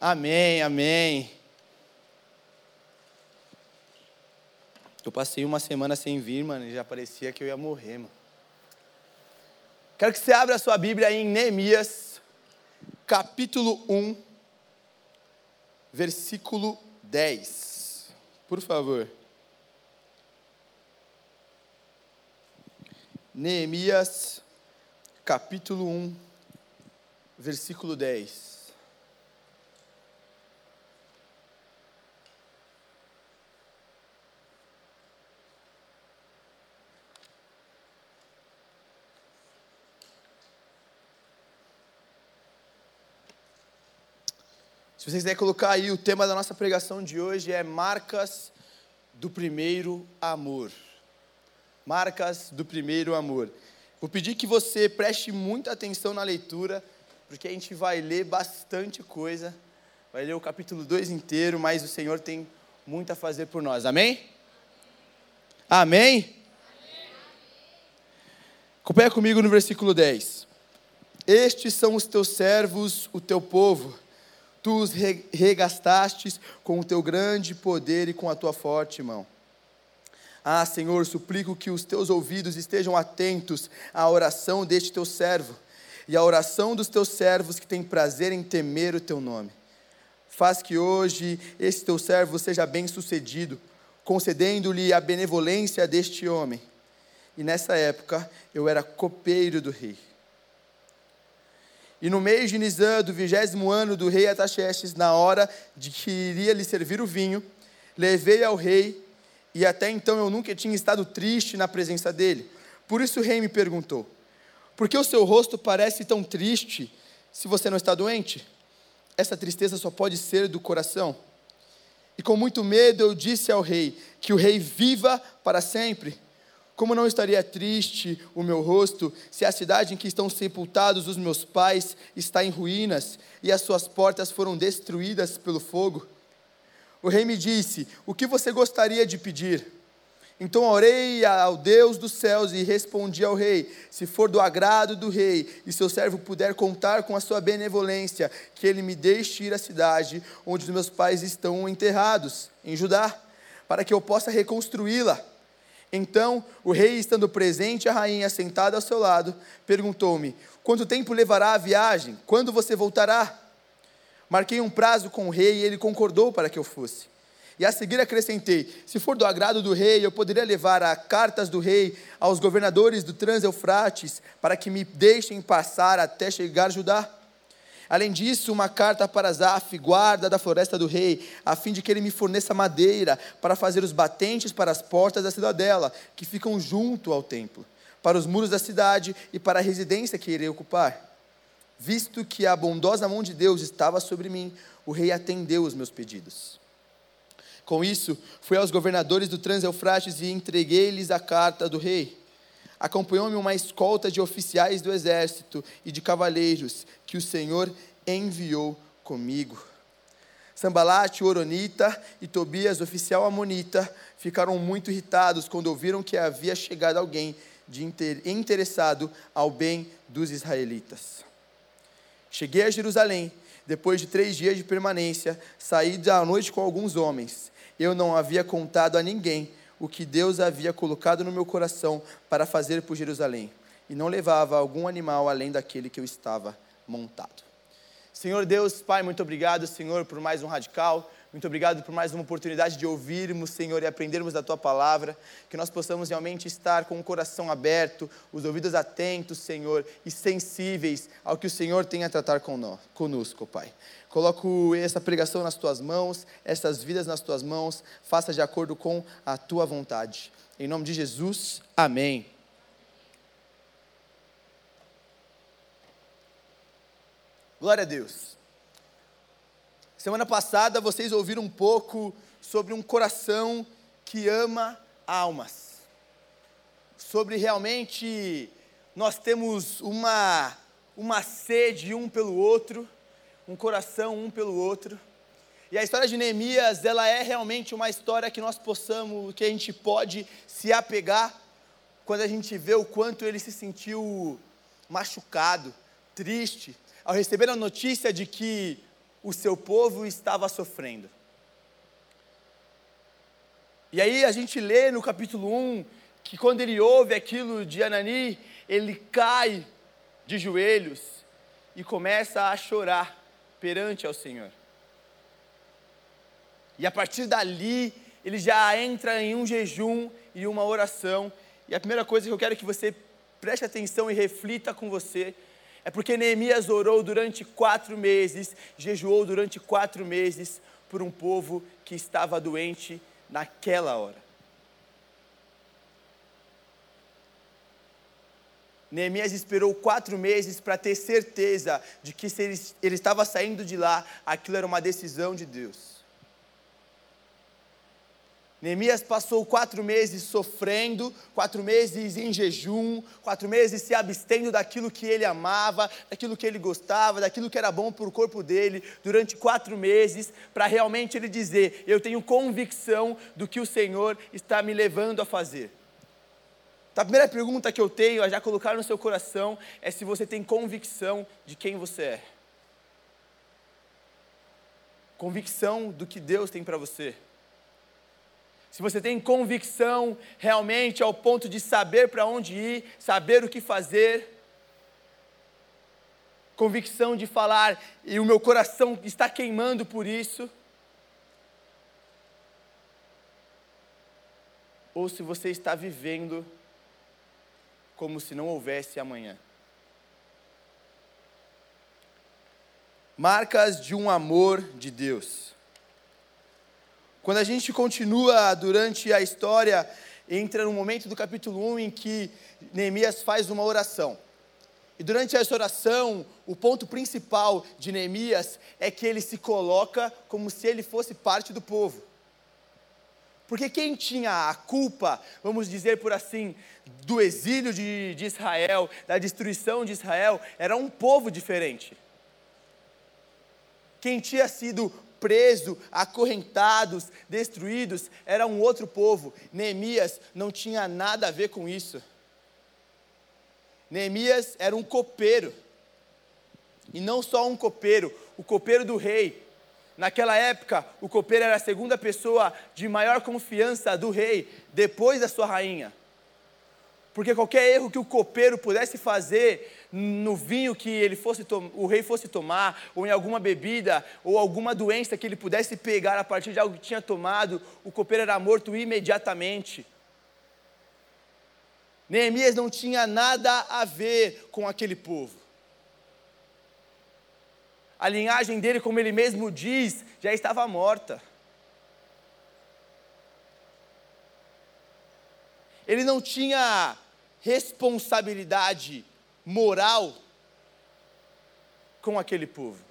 Amém, amém. Eu passei uma semana sem vir, mano, e já parecia que eu ia morrer, mano. Quero que você abra a sua Bíblia em Neemias, capítulo 1, versículo 10. Por favor. Neemias, capítulo 1, versículo 10. Se você colocar aí, o tema da nossa pregação de hoje é marcas do primeiro amor. Marcas do primeiro amor. Vou pedir que você preste muita atenção na leitura, porque a gente vai ler bastante coisa. Vai ler o capítulo 2 inteiro, mas o Senhor tem muito a fazer por nós. Amém? Amém? Acompanha comigo no versículo 10. Estes são os teus servos, o teu povo Tu os regastastes com o teu grande poder e com a tua forte mão. Ah, Senhor, suplico que os teus ouvidos estejam atentos à oração deste teu servo e à oração dos teus servos que têm prazer em temer o teu nome. Faz que hoje esse teu servo seja bem-sucedido, concedendo-lhe a benevolência deste homem. E nessa época eu era copeiro do rei. E no mês de Nisan, do vigésimo ano do rei Ataxerxes, na hora de que iria lhe servir o vinho, levei ao rei, e até então eu nunca tinha estado triste na presença dele. Por isso o rei me perguntou: Por que o seu rosto parece tão triste se você não está doente? Essa tristeza só pode ser do coração. E com muito medo eu disse ao rei: Que o rei viva para sempre. Como não estaria triste o meu rosto se a cidade em que estão sepultados os meus pais está em ruínas e as suas portas foram destruídas pelo fogo? O rei me disse: O que você gostaria de pedir? Então orei ao Deus dos céus e respondi ao rei: Se for do agrado do rei e seu servo puder contar com a sua benevolência, que ele me deixe ir à cidade onde os meus pais estão enterrados, em Judá, para que eu possa reconstruí-la. Então o rei, estando presente a rainha sentada ao seu lado, perguntou-me: Quanto tempo levará a viagem? Quando você voltará? Marquei um prazo com o rei e ele concordou para que eu fosse. E a seguir acrescentei: Se for do agrado do rei, eu poderia levar a cartas do rei aos governadores do Trans-Eufrates para que me deixem passar até chegar a Judá. Além disso, uma carta para Zaf, guarda da floresta do rei, a fim de que ele me forneça madeira para fazer os batentes para as portas da cidadela, que ficam junto ao templo, para os muros da cidade e para a residência que irei ocupar. Visto que a bondosa mão de Deus estava sobre mim, o rei atendeu os meus pedidos. Com isso, fui aos governadores do Trans-Eufrates e entreguei-lhes a carta do rei. Acompanhou-me uma escolta de oficiais do exército e de cavaleiros que o Senhor enviou comigo. Sambalate, Oronita, e Tobias, oficial amonita, ficaram muito irritados quando ouviram que havia chegado alguém de inter... interessado ao bem dos israelitas. Cheguei a Jerusalém, depois de três dias de permanência, saí da noite com alguns homens. Eu não havia contado a ninguém o que Deus havia colocado no meu coração para fazer por Jerusalém, e não levava algum animal além daquele que eu estava montado. Senhor Deus, Pai, muito obrigado, Senhor, por mais um radical. Muito obrigado por mais uma oportunidade de ouvirmos, Senhor, e aprendermos da tua palavra. Que nós possamos realmente estar com o coração aberto, os ouvidos atentos, Senhor, e sensíveis ao que o Senhor tem a tratar conosco, Pai. Coloco essa pregação nas tuas mãos, essas vidas nas tuas mãos, faça de acordo com a tua vontade. Em nome de Jesus, amém. Glória a Deus. Semana passada vocês ouviram um pouco sobre um coração que ama almas. Sobre realmente nós temos uma, uma sede um pelo outro, um coração um pelo outro. E a história de Neemias, ela é realmente uma história que nós possamos, que a gente pode se apegar quando a gente vê o quanto ele se sentiu machucado, triste, ao receber a notícia de que o seu povo estava sofrendo. E aí a gente lê no capítulo 1 que quando ele ouve aquilo de Anani, ele cai de joelhos e começa a chorar perante ao Senhor. E a partir dali, ele já entra em um jejum e uma oração. E a primeira coisa que eu quero que você preste atenção e reflita com você é porque Neemias orou durante quatro meses, jejuou durante quatro meses por um povo que estava doente naquela hora. Neemias esperou quatro meses para ter certeza de que se ele, ele estava saindo de lá, aquilo era uma decisão de Deus. Neemias passou quatro meses sofrendo, quatro meses em jejum, quatro meses se abstendo daquilo que ele amava, daquilo que ele gostava, daquilo que era bom para o corpo dele, durante quatro meses, para realmente ele dizer: Eu tenho convicção do que o Senhor está me levando a fazer. Então, a primeira pergunta que eu tenho a já colocar no seu coração é se você tem convicção de quem você é. Convicção do que Deus tem para você se você tem convicção realmente ao ponto de saber para onde ir, saber o que fazer, convicção de falar, e o meu coração está queimando por isso. Ou se você está vivendo como se não houvesse amanhã. Marcas de um amor de Deus. Quando a gente continua durante a história, entra no momento do capítulo 1 em que Neemias faz uma oração. E durante essa oração, o ponto principal de Neemias é que ele se coloca como se ele fosse parte do povo. Porque quem tinha a culpa, vamos dizer por assim, do exílio de, de Israel, da destruição de Israel, era um povo diferente. Quem tinha sido preso, acorrentados, destruídos, era um outro povo. Neemias não tinha nada a ver com isso. Neemias era um copeiro. E não só um copeiro, o copeiro do rei. Naquela época, o copeiro era a segunda pessoa de maior confiança do rei, depois da sua rainha. Porque qualquer erro que o copeiro pudesse fazer no vinho que ele fosse o rei fosse tomar, ou em alguma bebida, ou alguma doença que ele pudesse pegar a partir de algo que tinha tomado, o copeiro era morto imediatamente. Neemias não tinha nada a ver com aquele povo. A linhagem dele, como ele mesmo diz, já estava morta. Ele não tinha responsabilidade moral com aquele povo.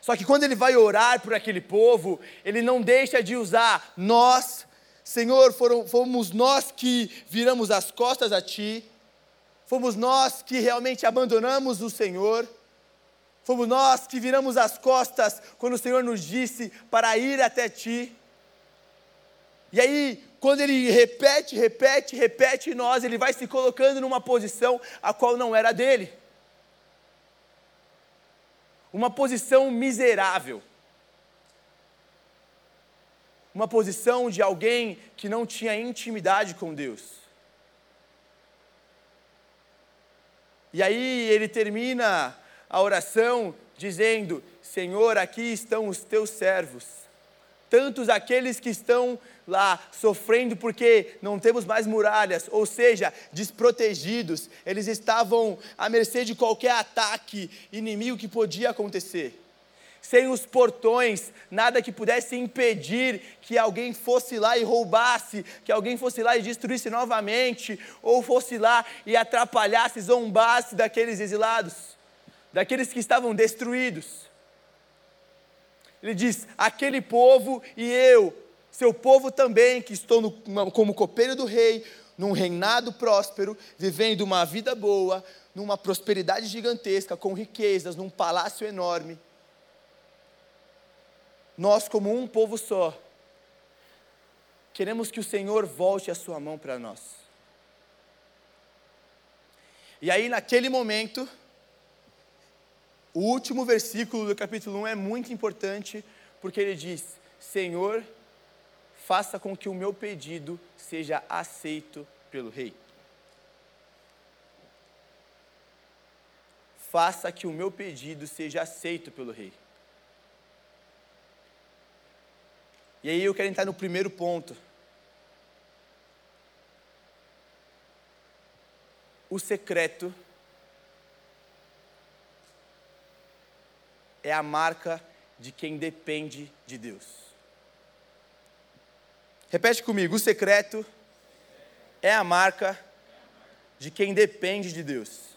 Só que quando ele vai orar por aquele povo, ele não deixa de usar nós, Senhor, foram, fomos nós que viramos as costas a Ti, fomos nós que realmente abandonamos o Senhor, fomos nós que viramos as costas quando o Senhor nos disse para ir até Ti. E aí, quando ele repete, repete, repete nós, ele vai se colocando numa posição a qual não era dele. Uma posição miserável. Uma posição de alguém que não tinha intimidade com Deus. E aí ele termina a oração dizendo: Senhor, aqui estão os teus servos, tantos aqueles que estão lá sofrendo porque não temos mais muralhas, ou seja, desprotegidos, eles estavam à mercê de qualquer ataque inimigo que podia acontecer. Sem os portões, nada que pudesse impedir que alguém fosse lá e roubasse, que alguém fosse lá e destruísse novamente, ou fosse lá e atrapalhasse, zombasse daqueles exilados, daqueles que estavam destruídos. Ele diz: aquele povo e eu seu povo também, que estou no, como copeiro do rei, num reinado próspero, vivendo uma vida boa, numa prosperidade gigantesca, com riquezas, num palácio enorme. Nós, como um povo só, queremos que o Senhor volte a sua mão para nós. E aí, naquele momento, O último versículo do capítulo 1 é muito importante, porque ele diz: Senhor, faça com que o meu pedido seja aceito pelo rei. Faça que o meu pedido seja aceito pelo rei. E aí eu quero entrar no primeiro ponto. O secreto é a marca de quem depende de Deus. Repete comigo: o secreto é a marca de quem depende de Deus.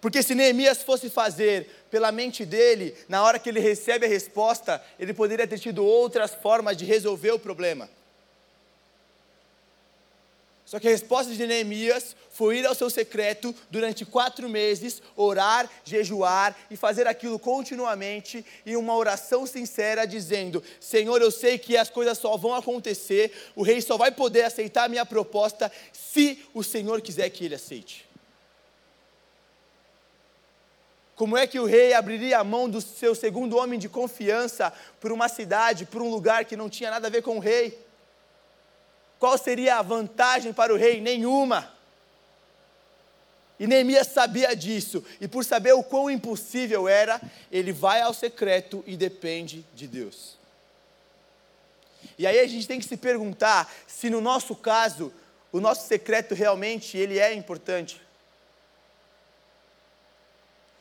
Porque se Neemias fosse fazer pela mente dele, na hora que ele recebe a resposta, ele poderia ter tido outras formas de resolver o problema. Só que a resposta de Neemias foi ir ao seu secreto durante quatro meses, orar, jejuar e fazer aquilo continuamente em uma oração sincera, dizendo: Senhor, eu sei que as coisas só vão acontecer, o rei só vai poder aceitar a minha proposta se o Senhor quiser que ele aceite. Como é que o rei abriria a mão do seu segundo homem de confiança por uma cidade, por um lugar que não tinha nada a ver com o rei? Qual seria a vantagem para o rei? Nenhuma. E Neemias sabia disso, e por saber o quão impossível era, ele vai ao secreto e depende de Deus. E aí a gente tem que se perguntar se no nosso caso, o nosso secreto realmente ele é importante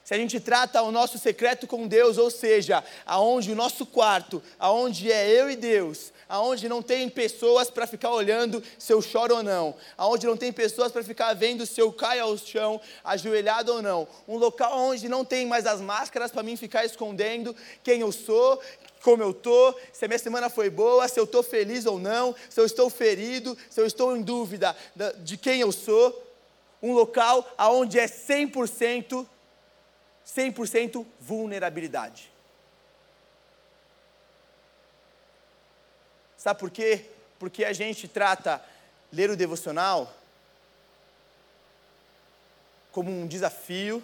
se a gente trata o nosso secreto com Deus, ou seja, aonde o nosso quarto, aonde é eu e Deus, aonde não tem pessoas para ficar olhando se eu choro ou não, aonde não tem pessoas para ficar vendo se eu caio ao chão, ajoelhado ou não, um local onde não tem mais as máscaras para mim ficar escondendo quem eu sou, como eu estou, se a minha semana foi boa, se eu estou feliz ou não, se eu estou ferido, se eu estou em dúvida de quem eu sou, um local aonde é 100% 100% vulnerabilidade. Sabe por quê? Porque a gente trata ler o devocional como um desafio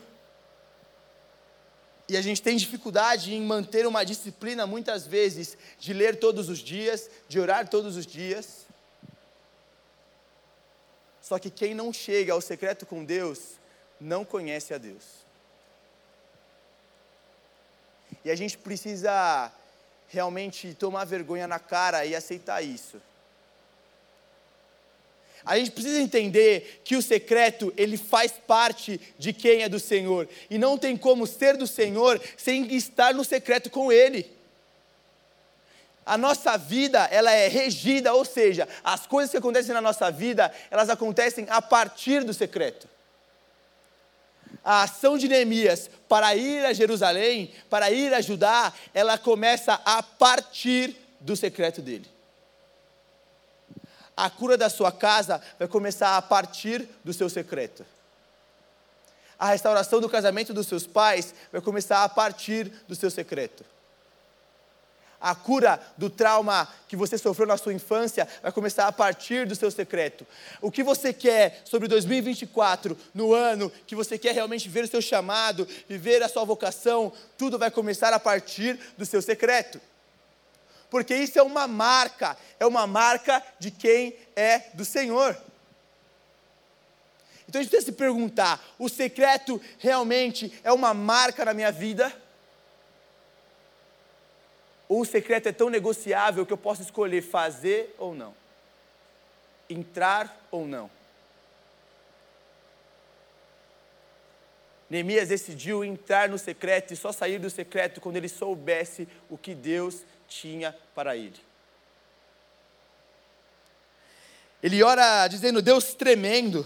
e a gente tem dificuldade em manter uma disciplina muitas vezes de ler todos os dias, de orar todos os dias. Só que quem não chega ao secreto com Deus não conhece a Deus. E a gente precisa realmente tomar vergonha na cara e aceitar isso. A gente precisa entender que o secreto, ele faz parte de quem é do Senhor. E não tem como ser do Senhor sem estar no secreto com Ele. A nossa vida, ela é regida, ou seja, as coisas que acontecem na nossa vida, elas acontecem a partir do secreto a ação de Neemias para ir a Jerusalém, para ir a Judá, ela começa a partir do secreto dele. A cura da sua casa vai começar a partir do seu secreto. A restauração do casamento dos seus pais vai começar a partir do seu secreto a cura do trauma que você sofreu na sua infância vai começar a partir do seu secreto. O que você quer sobre 2024, no ano que você quer realmente ver o seu chamado, viver a sua vocação, tudo vai começar a partir do seu secreto. Porque isso é uma marca, é uma marca de quem é do Senhor. Então a gente precisa se perguntar: o secreto realmente é uma marca na minha vida? Ou o secreto é tão negociável que eu posso escolher fazer ou não, entrar ou não. Neemias decidiu entrar no secreto e só sair do secreto quando ele soubesse o que Deus tinha para ele. Ele ora dizendo: Deus tremendo,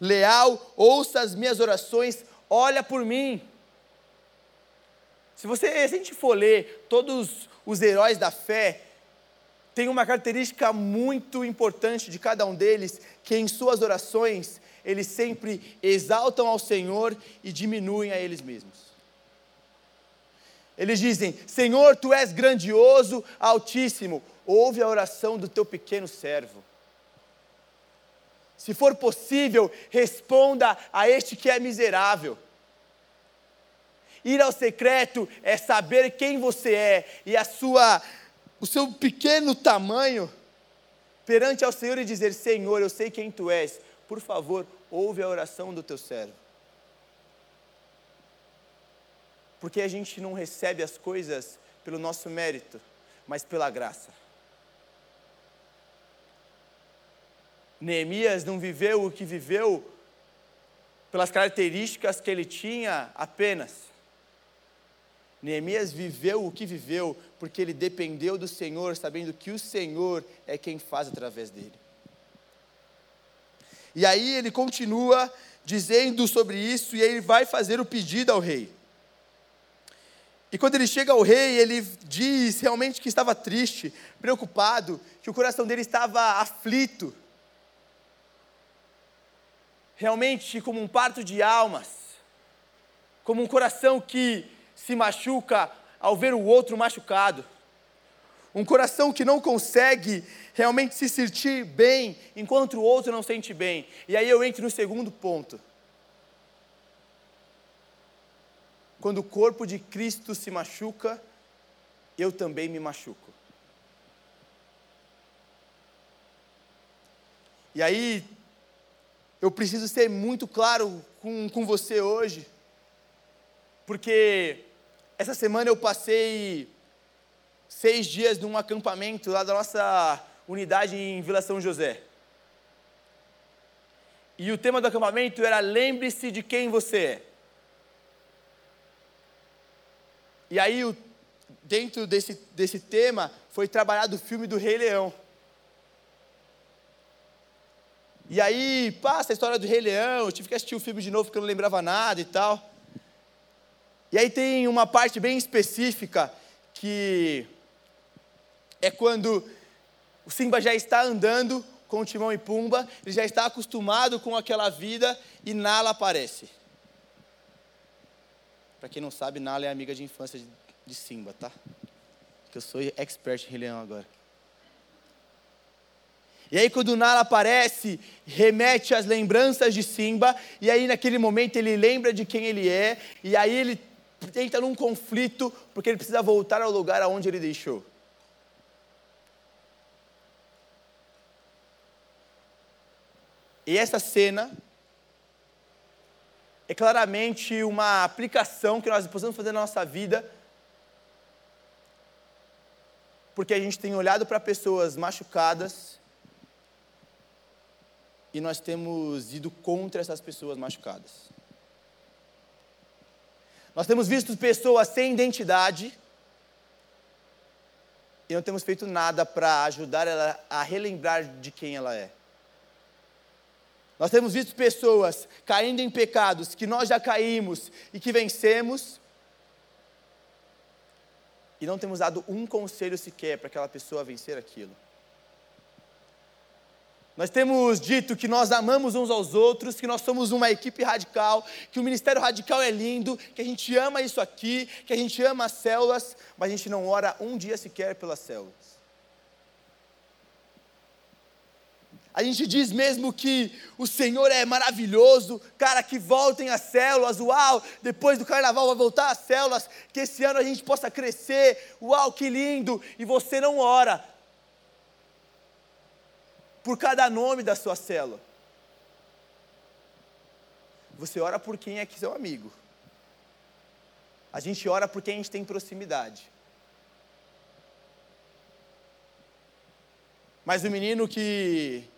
leal, ouça as minhas orações, olha por mim. Se você, se a gente for ler todos os heróis da fé, tem uma característica muito importante de cada um deles, que em suas orações eles sempre exaltam ao Senhor e diminuem a eles mesmos. Eles dizem: Senhor, tu és grandioso, altíssimo, ouve a oração do teu pequeno servo. Se for possível, responda a este que é miserável. Ir ao secreto é saber quem você é e a sua, o seu pequeno tamanho perante ao Senhor e dizer: Senhor, eu sei quem tu és, por favor, ouve a oração do teu servo. Porque a gente não recebe as coisas pelo nosso mérito, mas pela graça. Neemias não viveu o que viveu pelas características que ele tinha apenas. Neemias viveu o que viveu porque ele dependeu do Senhor, sabendo que o Senhor é quem faz através dele. E aí ele continua dizendo sobre isso e ele vai fazer o pedido ao rei. E quando ele chega ao rei, ele diz realmente que estava triste, preocupado, que o coração dele estava aflito realmente como um parto de almas, como um coração que se machuca ao ver o outro machucado, um coração que não consegue realmente se sentir bem enquanto o outro não sente bem. E aí eu entro no segundo ponto. Quando o corpo de Cristo se machuca, eu também me machuco. E aí eu preciso ser muito claro com, com você hoje, porque essa semana eu passei seis dias num acampamento lá da nossa unidade em Vila São José. E o tema do acampamento era lembre-se de quem você é. E aí, dentro desse, desse tema, foi trabalhado o filme do Rei Leão. E aí, passa a história do Rei Leão, eu tive que assistir o filme de novo porque eu não lembrava nada e tal. E aí tem uma parte bem específica que é quando o Simba já está andando com o Timão e Pumba, ele já está acostumado com aquela vida e Nala aparece. Para quem não sabe, Nala é amiga de infância de Simba, tá? Que eu sou expert em Leão agora. E aí, quando Nala aparece, remete às lembranças de Simba, e aí, naquele momento, ele lembra de quem ele é, e aí ele entra num conflito, porque ele precisa voltar ao lugar aonde ele deixou. E essa cena é claramente uma aplicação que nós precisamos fazer na nossa vida, porque a gente tem olhado para pessoas machucadas e nós temos ido contra essas pessoas machucadas. Nós temos visto pessoas sem identidade e não temos feito nada para ajudar ela a relembrar de quem ela é. Nós temos visto pessoas caindo em pecados que nós já caímos e que vencemos, e não temos dado um conselho sequer para aquela pessoa vencer aquilo. Nós temos dito que nós amamos uns aos outros, que nós somos uma equipe radical, que o ministério radical é lindo, que a gente ama isso aqui, que a gente ama as células, mas a gente não ora um dia sequer pelas células. A gente diz mesmo que o Senhor é maravilhoso, cara, que voltem as células, uau, depois do carnaval vai voltar as células, que esse ano a gente possa crescer, uau, que lindo, e você não ora por cada nome da sua célula. Você ora por quem é que seu amigo. A gente ora por quem a gente tem proximidade. Mas o menino que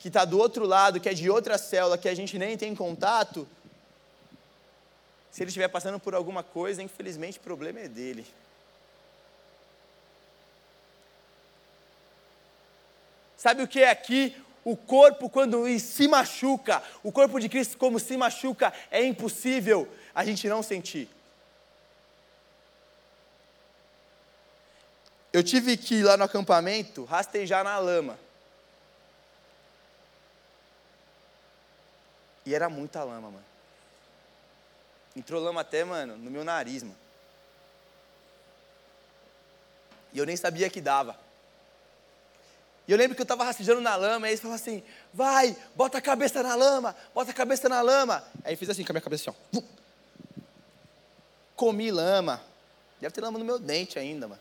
que está do outro lado, que é de outra célula, que a gente nem tem contato, se ele estiver passando por alguma coisa, infelizmente o problema é dele. Sabe o que é aqui? O corpo, quando se machuca, o corpo de Cristo, como se machuca, é impossível a gente não sentir. Eu tive que ir lá no acampamento rastejar na lama. E era muita lama, mano. Entrou lama até, mano, no meu nariz, mano. E eu nem sabia que dava. E eu lembro que eu estava rastejando na lama, e eles falavam assim: vai, bota a cabeça na lama, bota a cabeça na lama. Aí eu fiz assim com a minha cabeça, assim, ó. Comi lama. Deve ter lama no meu dente ainda, mano.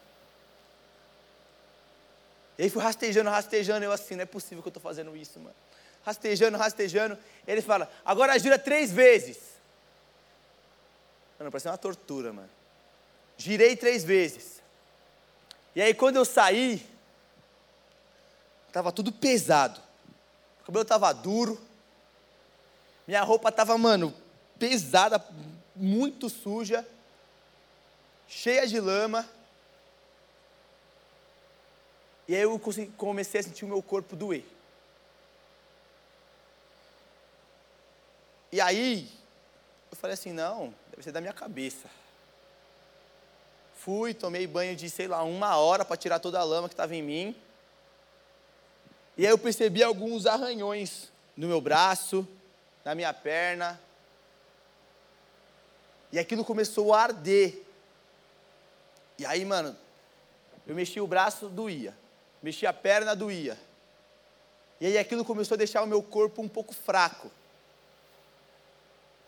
E aí fui rastejando, rastejando, eu assim, não é possível que eu estou fazendo isso, mano. Rastejando, rastejando. Ele fala, agora gira três vezes. Mano, parece uma tortura, mano. Girei três vezes. E aí quando eu saí, estava tudo pesado. O cabelo estava duro. Minha roupa estava, mano, pesada, muito suja, cheia de lama. E aí eu comecei a sentir o meu corpo doer. E aí, eu falei assim: não, deve ser da minha cabeça. Fui, tomei banho de, sei lá, uma hora para tirar toda a lama que estava em mim. E aí eu percebi alguns arranhões no meu braço, na minha perna. E aquilo começou a arder. E aí, mano, eu mexi o braço, doía mexi a perna, doía. E aí aquilo começou a deixar o meu corpo um pouco fraco.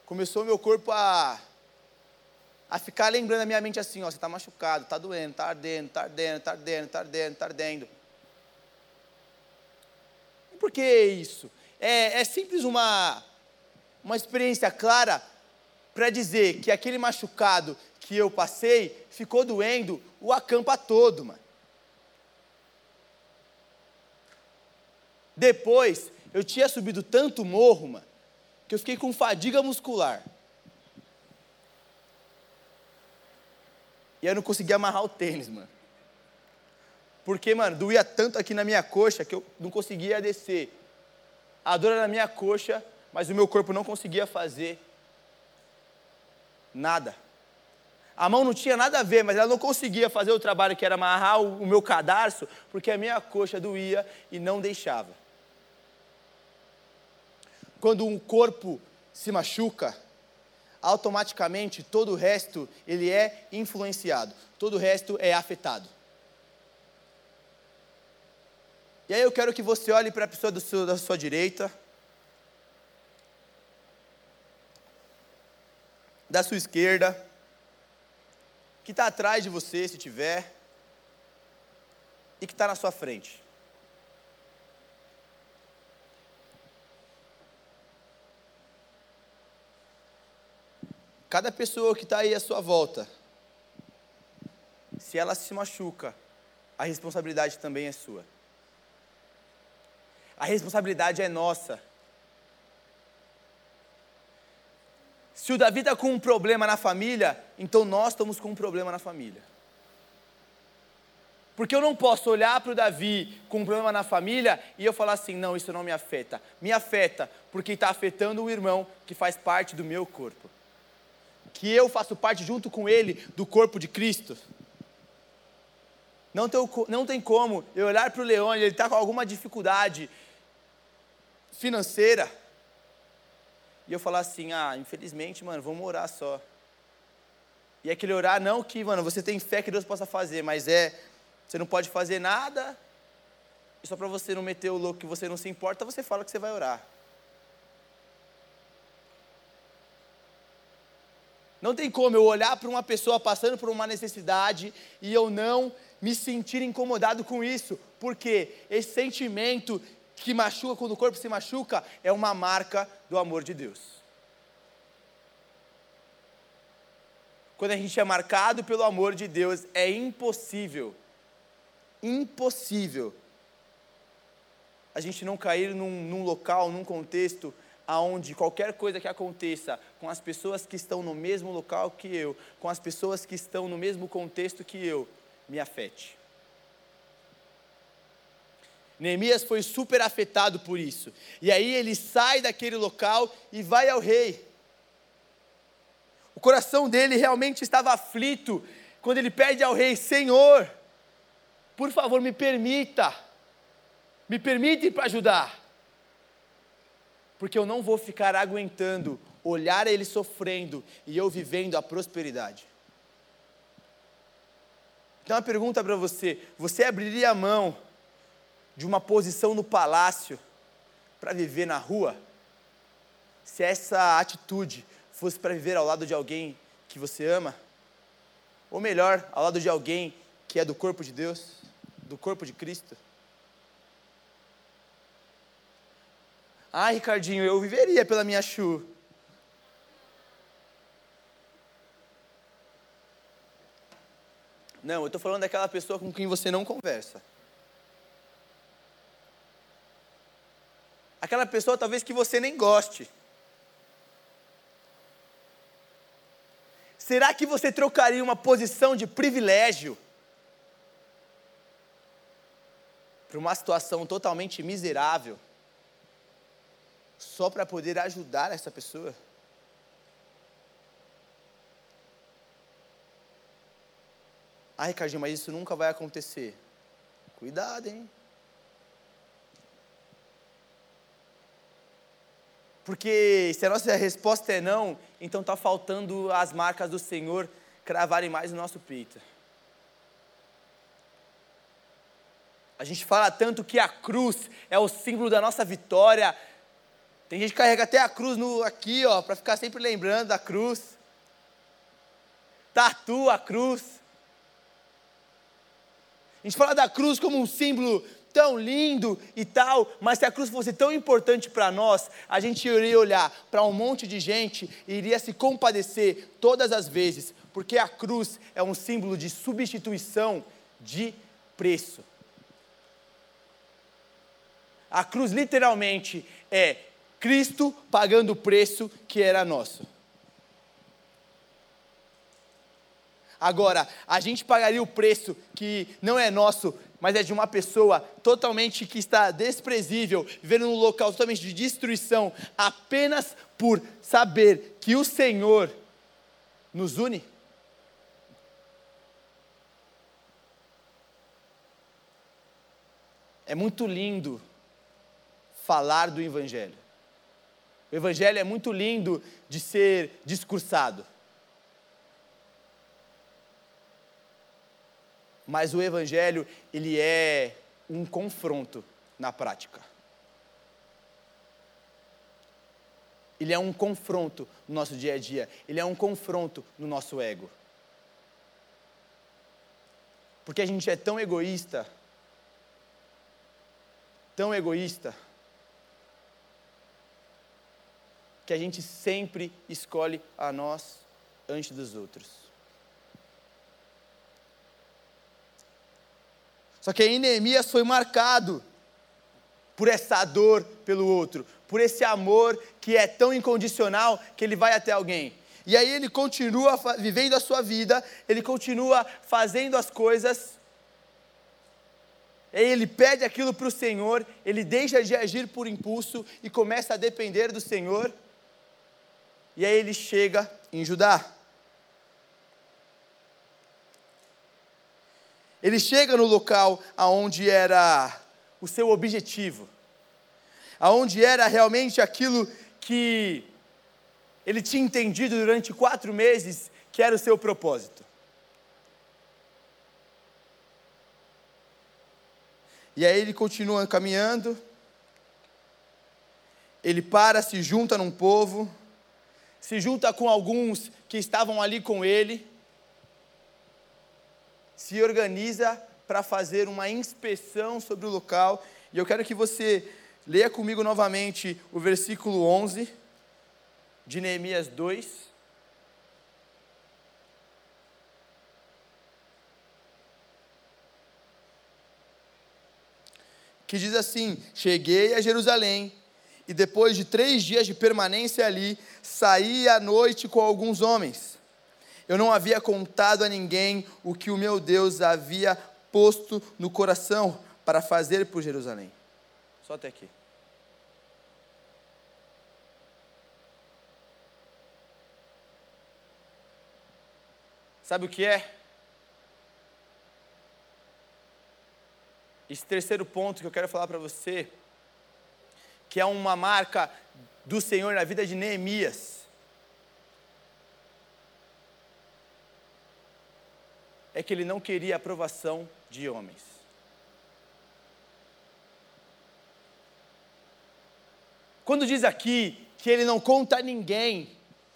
Começou o meu corpo a, a ficar lembrando a minha mente assim, ó, você está machucado, está doendo, está ardendo, está ardendo, está ardendo, está ardendo, está ardendo. Por que isso? É, é simples uma, uma experiência clara para dizer que aquele machucado que eu passei ficou doendo o acampa todo, mano. Depois, eu tinha subido tanto morro, mano, que eu fiquei com fadiga muscular. E eu não conseguia amarrar o tênis, mano. Porque, mano, doía tanto aqui na minha coxa que eu não conseguia descer. A dor era na minha coxa, mas o meu corpo não conseguia fazer nada. A mão não tinha nada a ver, mas ela não conseguia fazer o trabalho que era amarrar o, meu cadarço, porque a minha coxa doía e não deixava. Quando um corpo se machuca, automaticamente todo o resto ele é influenciado, todo o resto é afetado. E aí eu quero que você olhe para a pessoa seu, da sua direita, da sua esquerda, que está atrás de você, se tiver, e que está na sua frente. Cada pessoa que está aí à sua volta, se ela se machuca, a responsabilidade também é sua. A responsabilidade é nossa. Se o Davi está com um problema na família, então nós estamos com um problema na família. Porque eu não posso olhar para o Davi com um problema na família e eu falar assim: não, isso não me afeta. Me afeta porque está afetando o irmão que faz parte do meu corpo que eu faço parte junto com ele do corpo de Cristo. Não tem, não tem como eu olhar para o Leone, ele está com alguma dificuldade financeira, e eu falar assim: ah, infelizmente, mano, vamos orar só. E aquele orar, não que, mano, você tem fé que Deus possa fazer, mas é, você não pode fazer nada, e só para você não meter o louco que você não se importa, você fala que você vai orar. Não tem como eu olhar para uma pessoa passando por uma necessidade e eu não me sentir incomodado com isso, porque esse sentimento que machuca quando o corpo se machuca é uma marca do amor de Deus. Quando a gente é marcado pelo amor de Deus, é impossível, impossível, a gente não cair num, num local, num contexto aonde qualquer coisa que aconteça com as pessoas que estão no mesmo local que eu, com as pessoas que estão no mesmo contexto que eu, me afete. Neemias foi super afetado por isso. E aí ele sai daquele local e vai ao rei. O coração dele realmente estava aflito quando ele pede ao rei: Senhor, por favor, me permita, me permite para ajudar porque eu não vou ficar aguentando olhar ele sofrendo e eu vivendo a prosperidade. Então, uma pergunta para você: você abriria a mão de uma posição no palácio para viver na rua, se essa atitude fosse para viver ao lado de alguém que você ama, ou melhor, ao lado de alguém que é do corpo de Deus, do corpo de Cristo. Ah, Ricardinho, eu viveria pela minha chu. Não, eu estou falando daquela pessoa com quem você não conversa. Aquela pessoa talvez que você nem goste. Será que você trocaria uma posição de privilégio para uma situação totalmente miserável só para poder ajudar essa pessoa? Ah, Ricardinho, mas isso nunca vai acontecer. Cuidado, hein? Porque se a nossa resposta é não, então está faltando as marcas do Senhor cravarem mais no nosso peito. A gente fala tanto que a cruz é o símbolo da nossa vitória. Tem gente que carrega até a cruz no, aqui, ó, para ficar sempre lembrando da cruz. Tatua a cruz. A gente fala da cruz como um símbolo tão lindo e tal, mas se a cruz fosse tão importante para nós, a gente iria olhar para um monte de gente e iria se compadecer todas as vezes, porque a cruz é um símbolo de substituição de preço. A cruz literalmente é Cristo pagando o preço que era nosso. Agora, a gente pagaria o preço que não é nosso, mas é de uma pessoa totalmente que está desprezível, vivendo num local totalmente de destruição, apenas por saber que o Senhor nos une? É muito lindo falar do Evangelho. O Evangelho é muito lindo de ser discursado. Mas o Evangelho, ele é um confronto na prática. Ele é um confronto no nosso dia a dia. Ele é um confronto no nosso ego. Porque a gente é tão egoísta, tão egoísta, que a gente sempre escolhe a nós antes dos outros. Só que aí Neemias foi marcado por essa dor pelo outro, por esse amor que é tão incondicional que ele vai até alguém. E aí ele continua vivendo a sua vida, ele continua fazendo as coisas. Ele pede aquilo para o Senhor, ele deixa de agir por impulso e começa a depender do Senhor. E aí ele chega em Judá. Ele chega no local aonde era o seu objetivo, aonde era realmente aquilo que ele tinha entendido durante quatro meses que era o seu propósito. E aí ele continua caminhando, ele para, se junta num povo, se junta com alguns que estavam ali com ele, se organiza para fazer uma inspeção sobre o local. E eu quero que você leia comigo novamente o versículo 11 de Neemias 2. Que diz assim: Cheguei a Jerusalém, e depois de três dias de permanência ali, saí à noite com alguns homens eu não havia contado a ninguém o que o meu Deus havia posto no coração para fazer por Jerusalém. Só até aqui. Sabe o que é? Esse terceiro ponto que eu quero falar para você, que é uma marca do Senhor na vida de Neemias. É que ele não queria aprovação de homens. Quando diz aqui que ele não conta a ninguém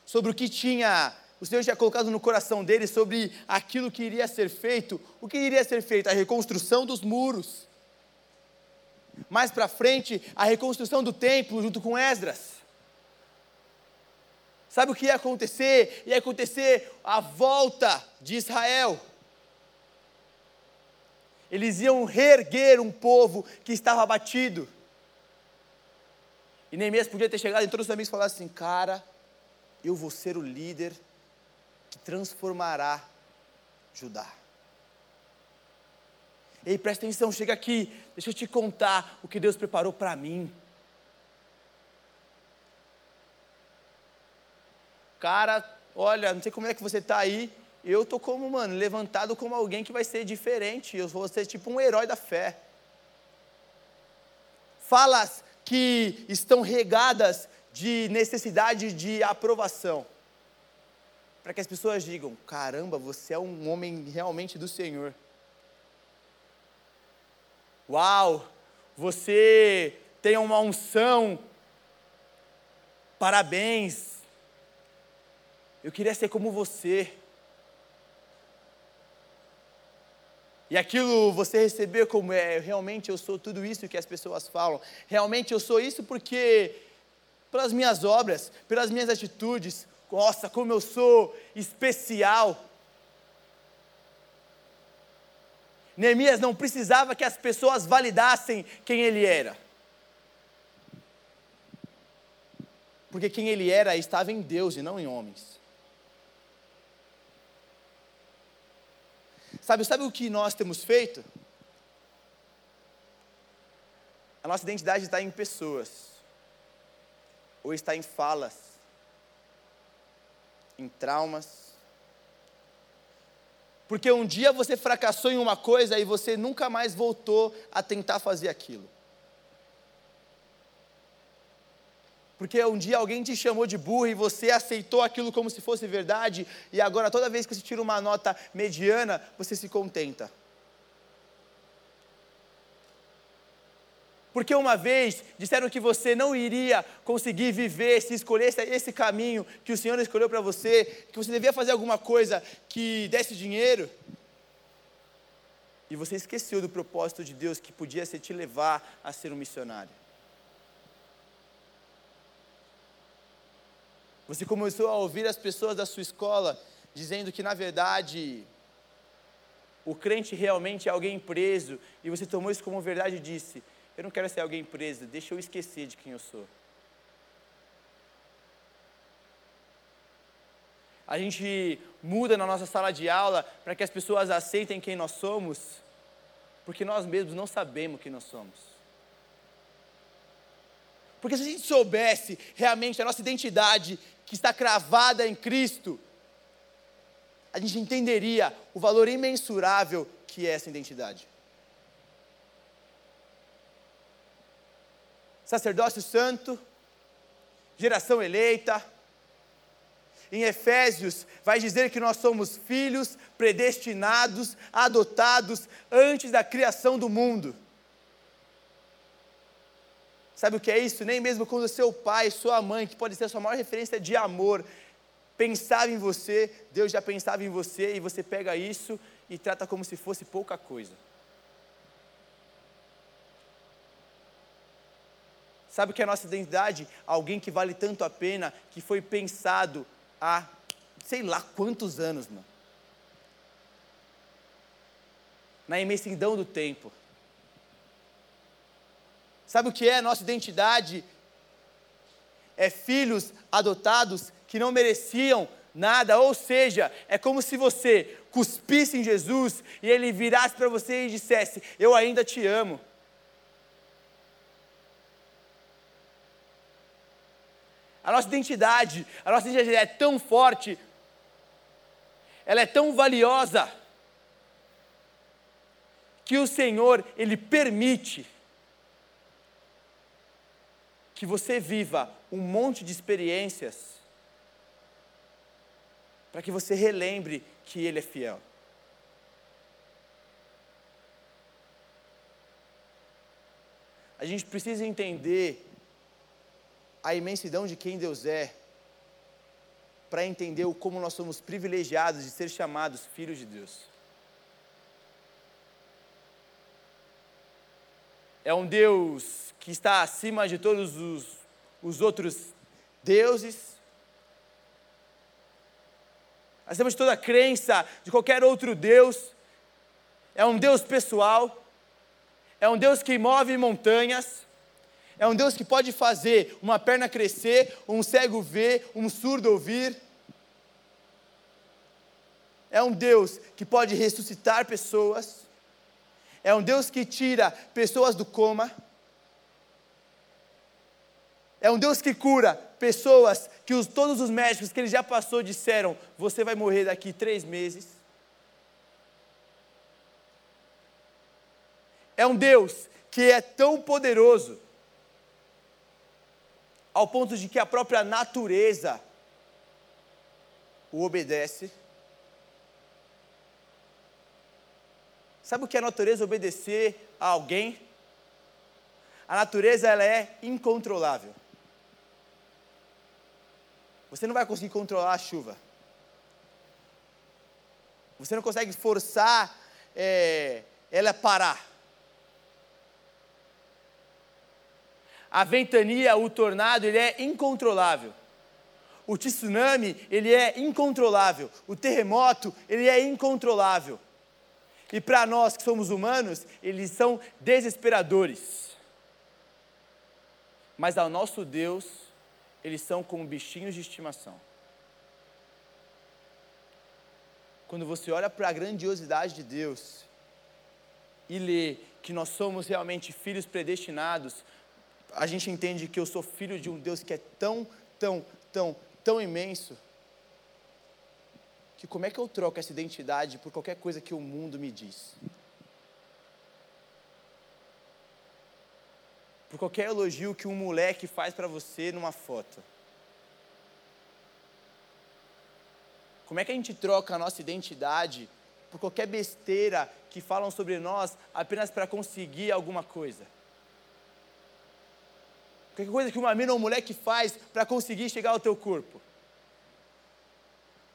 sobre o que tinha, o Senhor tinha colocado no coração dele sobre aquilo que iria ser feito, o que iria ser feito? A reconstrução dos muros. Mais para frente, a reconstrução do templo junto com Esdras. Sabe o que ia acontecer? Ia acontecer a volta de Israel. Eles iam reerguer um povo que estava abatido. E Neemias podia ter chegado em todos os amigos e falado assim: Cara, eu vou ser o líder que transformará Judá. Ei, presta atenção, chega aqui, deixa eu te contar o que Deus preparou para mim. Cara, olha, não sei como é que você está aí, eu tô como, mano, levantado como alguém que vai ser diferente, eu vou ser tipo um herói da fé. Falas que estão regadas de necessidade de aprovação. Para que as pessoas digam: caramba, você é um homem realmente do Senhor. Uau, você tem uma unção. Parabéns. Eu queria ser como você. E aquilo você receber como é, realmente eu sou tudo isso que as pessoas falam. Realmente eu sou isso porque pelas minhas obras, pelas minhas atitudes, nossa, como eu sou especial. Neemias não precisava que as pessoas validassem quem ele era. Porque quem ele era estava em Deus e não em homens. Sabe, sabe o que nós temos feito? A nossa identidade está em pessoas, ou está em falas, em traumas. Porque um dia você fracassou em uma coisa e você nunca mais voltou a tentar fazer aquilo. Porque um dia alguém te chamou de burro e você aceitou aquilo como se fosse verdade, e agora toda vez que você tira uma nota mediana, você se contenta. Porque uma vez disseram que você não iria conseguir viver se escolhesse esse caminho que o Senhor escolheu para você, que você devia fazer alguma coisa que desse dinheiro. E você esqueceu do propósito de Deus que podia ser te levar a ser um missionário. Você começou a ouvir as pessoas da sua escola dizendo que, na verdade, o crente realmente é alguém preso, e você tomou isso como verdade e disse: Eu não quero ser alguém preso, deixa eu esquecer de quem eu sou. A gente muda na nossa sala de aula para que as pessoas aceitem quem nós somos, porque nós mesmos não sabemos quem nós somos. Porque se a gente soubesse realmente a nossa identidade, que está cravada em Cristo, a gente entenderia o valor imensurável que é essa identidade. Sacerdócio santo, geração eleita. Em Efésios, vai dizer que nós somos filhos predestinados, adotados antes da criação do mundo. Sabe o que é isso? Nem mesmo quando seu pai, sua mãe, que pode ser a sua maior referência de amor, pensava em você, Deus já pensava em você e você pega isso e trata como se fosse pouca coisa. Sabe o que é a nossa identidade? Alguém que vale tanto a pena, que foi pensado há sei lá quantos anos, mano. Na imensidão do tempo. Sabe o que é a nossa identidade? É filhos adotados que não mereciam nada, ou seja, é como se você cuspisse em Jesus e ele virasse para você e dissesse: Eu ainda te amo. A nossa identidade, a nossa identidade é tão forte, ela é tão valiosa, que o Senhor, Ele permite que você viva um monte de experiências para que você relembre que Ele é fiel. A gente precisa entender a imensidão de quem Deus é, para entender o como nós somos privilegiados de ser chamados filhos de Deus. É um Deus que está acima de todos os, os outros deuses, acima de toda crença de qualquer outro Deus. É um Deus pessoal, é um Deus que move montanhas, é um Deus que pode fazer uma perna crescer, um cego ver, um surdo ouvir. É um Deus que pode ressuscitar pessoas. É um Deus que tira pessoas do coma. É um Deus que cura pessoas que os, todos os médicos que ele já passou disseram: você vai morrer daqui três meses. É um Deus que é tão poderoso ao ponto de que a própria natureza o obedece. Sabe o que é a natureza obedecer a alguém? A natureza ela é incontrolável. Você não vai conseguir controlar a chuva. Você não consegue forçar é, ela a parar. A ventania, o tornado, ele é incontrolável. O tsunami, ele é incontrolável. O terremoto, ele é incontrolável. E para nós que somos humanos, eles são desesperadores. Mas ao nosso Deus, eles são como bichinhos de estimação. Quando você olha para a grandiosidade de Deus e lê que nós somos realmente filhos predestinados, a gente entende que eu sou filho de um Deus que é tão, tão, tão, tão imenso, que como é que eu troco essa identidade por qualquer coisa que o mundo me diz? Por qualquer elogio que um moleque faz para você numa foto. Como é que a gente troca a nossa identidade por qualquer besteira que falam sobre nós apenas para conseguir alguma coisa? Qualquer coisa que uma menina ou um moleque faz para conseguir chegar ao teu corpo.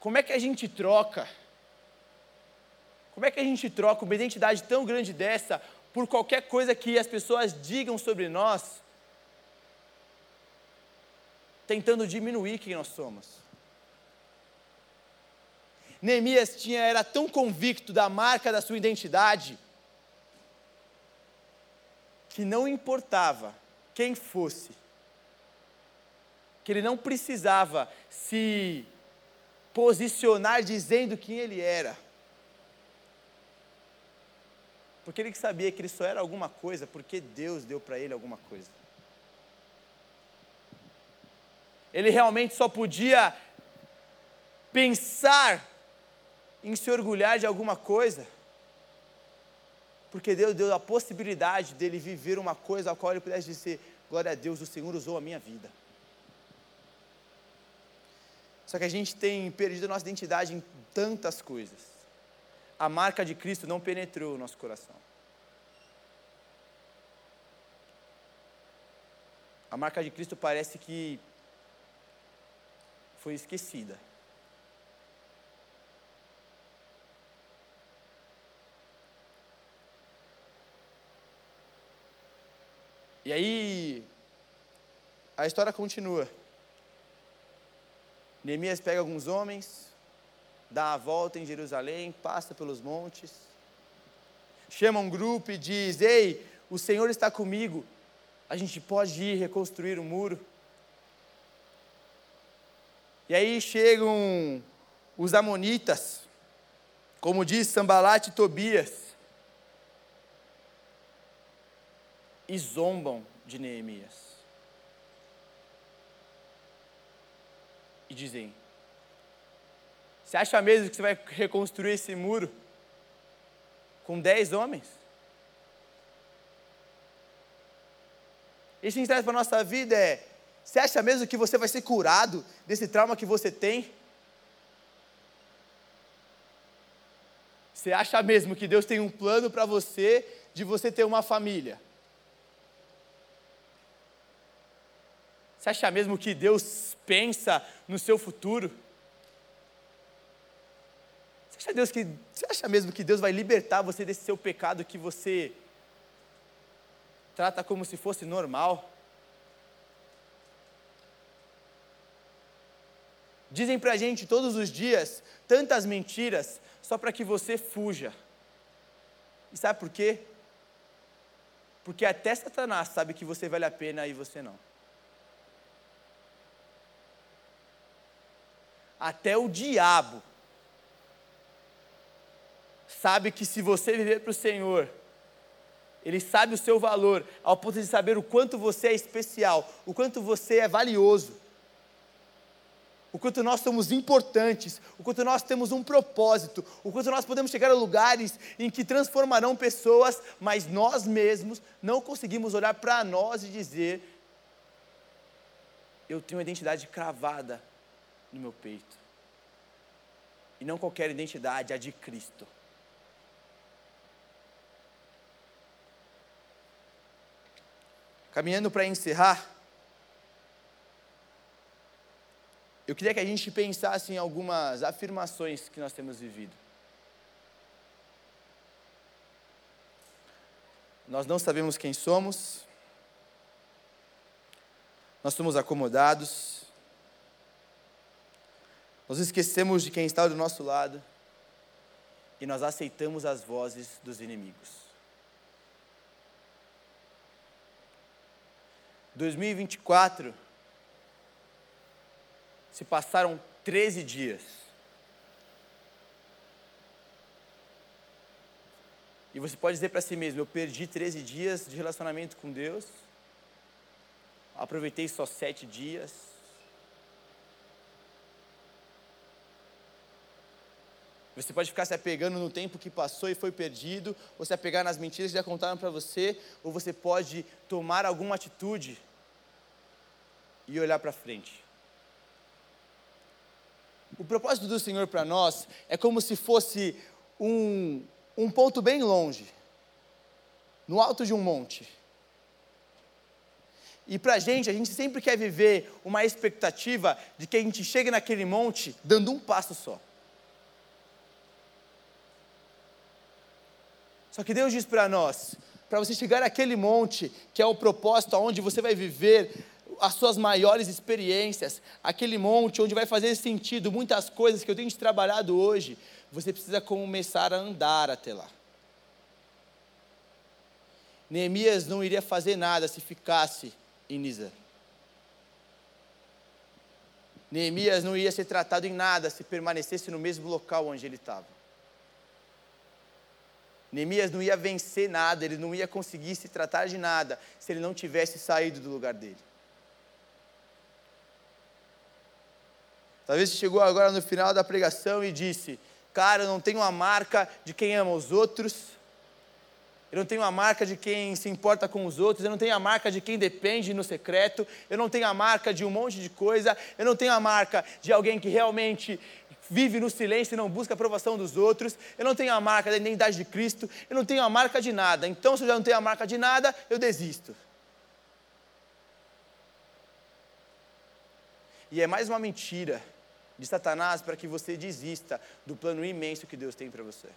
Como é que a gente troca? Como é que a gente troca uma identidade tão grande dessa por qualquer coisa que as pessoas digam sobre nós, tentando diminuir quem nós somos? Neemias tinha, era tão convicto da marca da sua identidade que não importava quem fosse, que ele não precisava se posicionar dizendo quem ele era. Porque ele sabia que ele só era alguma coisa porque Deus deu para ele alguma coisa. Ele realmente só podia pensar em se orgulhar de alguma coisa porque Deus deu a possibilidade dele viver uma coisa a qual ele pudesse dizer: Glória a Deus, o Senhor usou a minha vida. Só que a gente tem perdido a nossa identidade em tantas coisas. A marca de Cristo não penetrou o nosso coração. A marca de Cristo parece que foi esquecida. E aí, a história continua. Neemias pega alguns homens, dá a volta em Jerusalém, passa pelos montes, chama um grupo e diz: Ei, o Senhor está comigo, a gente pode ir reconstruir o muro. E aí chegam os Amonitas, como diz Sambalat e Tobias, e zombam de Neemias. E dizem: Você acha mesmo que você vai reconstruir esse muro com dez homens? Isso que traz para a nossa vida é: Você acha mesmo que você vai ser curado desse trauma que você tem? Você acha mesmo que Deus tem um plano para você de você ter uma família? Você acha mesmo que Deus pensa no seu futuro? Você acha, Deus que, você acha mesmo que Deus vai libertar você desse seu pecado que você trata como se fosse normal? Dizem pra gente todos os dias tantas mentiras só para que você fuja. E sabe por quê? Porque até Satanás sabe que você vale a pena e você não. Até o diabo. Sabe que se você viver para o Senhor, ele sabe o seu valor, ao ponto de saber o quanto você é especial, o quanto você é valioso o quanto nós somos importantes, o quanto nós temos um propósito, o quanto nós podemos chegar a lugares em que transformarão pessoas, mas nós mesmos não conseguimos olhar para nós e dizer: eu tenho uma identidade cravada no meu peito. E não qualquer identidade, a de Cristo. Caminhando para encerrar, eu queria que a gente pensasse em algumas afirmações que nós temos vivido. Nós não sabemos quem somos, nós somos acomodados, nós esquecemos de quem está do nosso lado e nós aceitamos as vozes dos inimigos. 2024 se passaram 13 dias. E você pode dizer para si mesmo: eu perdi 13 dias de relacionamento com Deus, aproveitei só sete dias. Você pode ficar se apegando no tempo que passou e foi perdido, ou se apegar nas mentiras que já contaram para você, ou você pode tomar alguma atitude e olhar para frente. O propósito do Senhor para nós é como se fosse um, um ponto bem longe, no alto de um monte. E para a gente, a gente sempre quer viver uma expectativa de que a gente chegue naquele monte dando um passo só. Só que Deus diz para nós, para você chegar naquele monte, que é o propósito aonde você vai viver as suas maiores experiências, aquele monte onde vai fazer sentido muitas coisas que eu tenho trabalhado hoje, você precisa começar a andar até lá. Neemias não iria fazer nada se ficasse em Nisa. Neemias não ia ser tratado em nada se permanecesse no mesmo local onde ele estava. Neemias não ia vencer nada, ele não ia conseguir se tratar de nada se ele não tivesse saído do lugar dele. Talvez você chegou agora no final da pregação e disse: Cara, eu não tenho a marca de quem ama os outros, eu não tenho a marca de quem se importa com os outros, eu não tenho a marca de quem depende no secreto, eu não tenho a marca de um monte de coisa, eu não tenho a marca de alguém que realmente vive no silêncio e não busca a aprovação dos outros, eu não tenho a marca da identidade de Cristo, eu não tenho a marca de nada. Então, se eu já não tenho a marca de nada, eu desisto. E é mais uma mentira de Satanás para que você desista do plano imenso que Deus tem para você.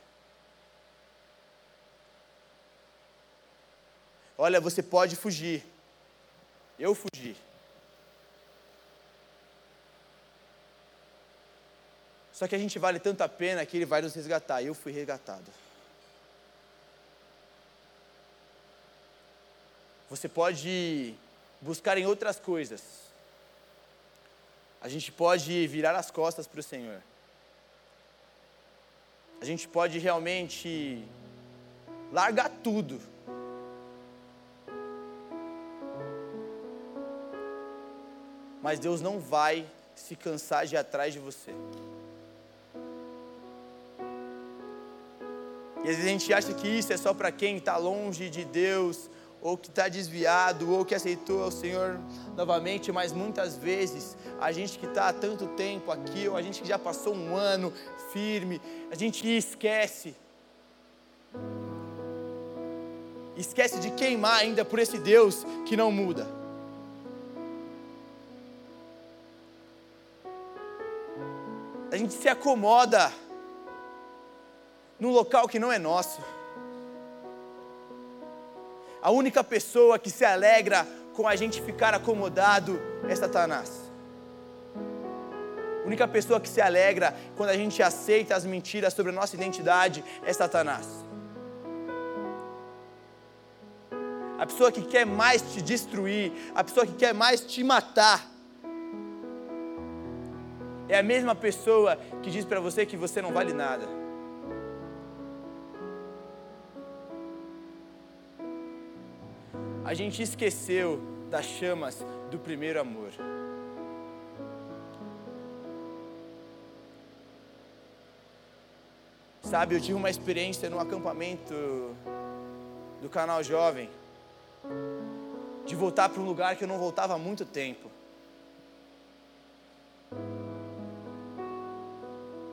Olha, você pode fugir. Eu fugi. Só que a gente vale tanto a pena que ele vai nos resgatar. Eu fui resgatado. Você pode buscar em outras coisas a gente pode virar as costas para o Senhor. A gente pode realmente largar tudo. Mas Deus não vai se cansar de ir atrás de você. E às vezes a gente acha que isso é só para quem está longe de Deus, ou que está desviado, ou que aceitou o Senhor novamente, mas muitas vezes a gente que está há tanto tempo aqui, ou a gente que já passou um ano firme, a gente esquece. Esquece de queimar ainda por esse Deus que não muda. Gente se acomoda num local que não é nosso. A única pessoa que se alegra com a gente ficar acomodado é Satanás. A única pessoa que se alegra quando a gente aceita as mentiras sobre a nossa identidade é Satanás. A pessoa que quer mais te destruir, a pessoa que quer mais te matar, é a mesma pessoa que diz para você que você não vale nada. A gente esqueceu das chamas do primeiro amor. Sabe, eu tive uma experiência no acampamento do canal Jovem, de voltar para um lugar que eu não voltava há muito tempo.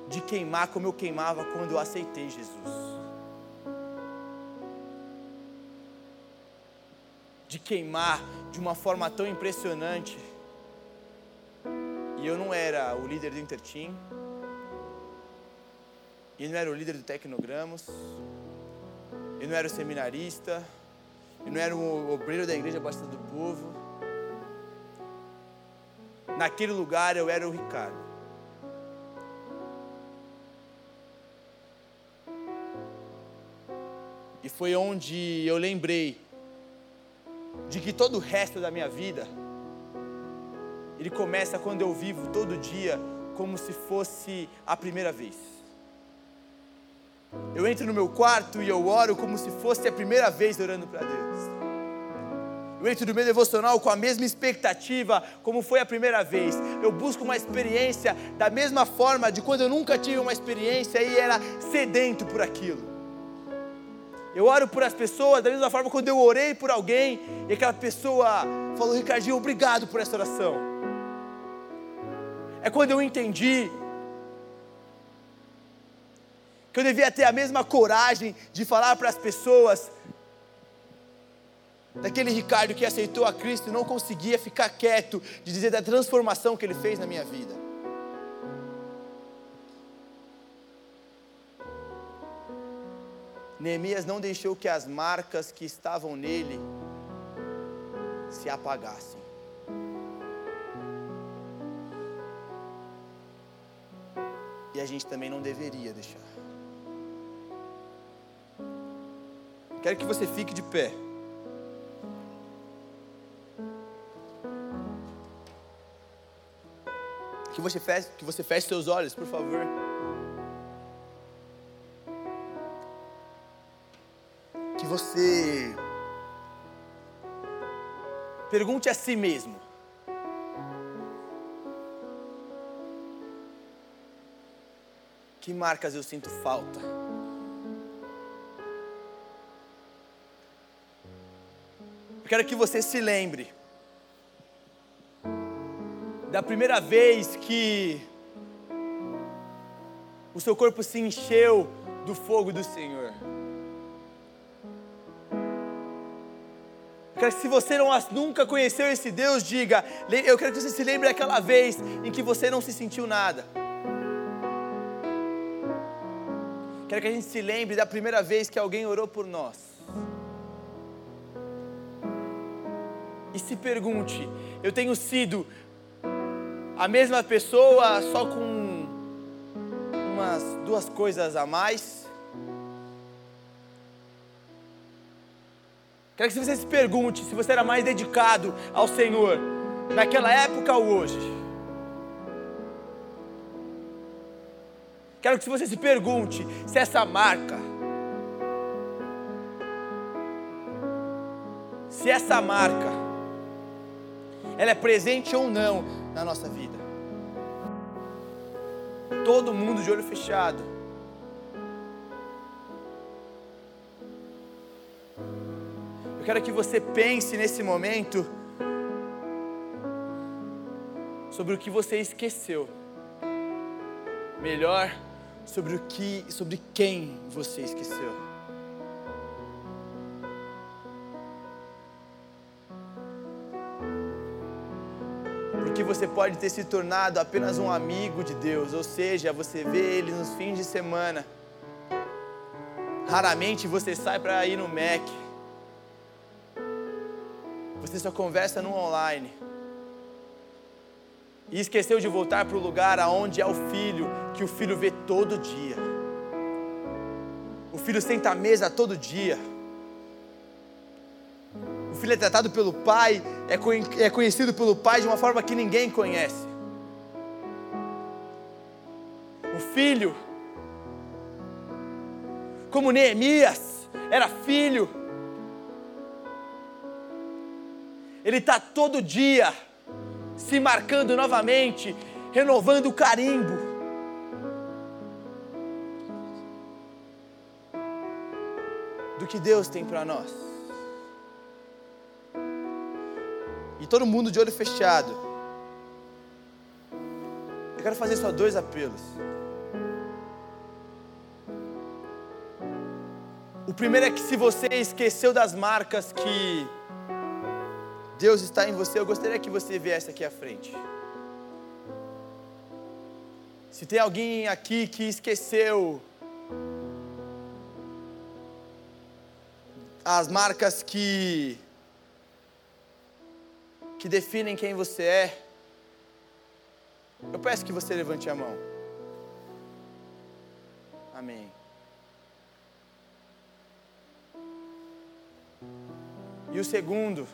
De queimar como eu queimava quando eu aceitei Jesus. De queimar de uma forma tão impressionante. E eu não era o líder do Intertim, eu não era o líder do Tecnogramos, eu não era o seminarista, eu não era o obreiro da igreja Basta do Povo. Naquele lugar eu era o Ricardo. Foi onde eu lembrei de que todo o resto da minha vida ele começa quando eu vivo todo dia como se fosse a primeira vez. Eu entro no meu quarto e eu oro como se fosse a primeira vez orando para Deus. Eu entro no meu devocional com a mesma expectativa como foi a primeira vez. Eu busco uma experiência da mesma forma de quando eu nunca tive uma experiência e era sedento por aquilo. Eu oro por as pessoas da mesma forma quando eu orei por alguém e aquela pessoa falou: Ricardinho, obrigado por essa oração. É quando eu entendi que eu devia ter a mesma coragem de falar para as pessoas daquele Ricardo que aceitou a Cristo e não conseguia ficar quieto de dizer da transformação que ele fez na minha vida. Neemias não deixou que as marcas que estavam nele se apagassem. E a gente também não deveria deixar. Quero que você fique de pé. Que você feche, que você feche seus olhos, por favor. Que você pergunte a si mesmo: Que marcas eu sinto falta? Eu quero que você se lembre da primeira vez que o seu corpo se encheu do fogo do Senhor. Quero que se você não, nunca conheceu esse Deus, diga, eu quero que você se lembre daquela vez em que você não se sentiu nada. Quero que a gente se lembre da primeira vez que alguém orou por nós. E se pergunte: eu tenho sido a mesma pessoa, só com umas duas coisas a mais? Quero que você se pergunte se você era mais dedicado ao Senhor naquela época ou hoje. Quero que você se pergunte se essa marca, se essa marca, ela é presente ou não na nossa vida. Todo mundo de olho fechado. Quero que você pense nesse momento sobre o que você esqueceu. Melhor, sobre o que, sobre quem você esqueceu. Porque você pode ter se tornado apenas um amigo de Deus, ou seja, você vê ele nos fins de semana. Raramente você sai para ir no Mac. Você só conversa no online. E esqueceu de voltar para o lugar aonde é o filho, que o filho vê todo dia. O filho senta à mesa todo dia. O filho é tratado pelo pai, é, é conhecido pelo pai de uma forma que ninguém conhece. O filho, como Neemias, era filho. Ele está todo dia se marcando novamente, renovando o carimbo. Do que Deus tem para nós. E todo mundo de olho fechado. Eu quero fazer só dois apelos. O primeiro é que se você esqueceu das marcas que Deus está em você, eu gostaria que você viesse aqui à frente. Se tem alguém aqui que esqueceu as marcas que que definem quem você é, eu peço que você levante a mão. Amém. E o segundo,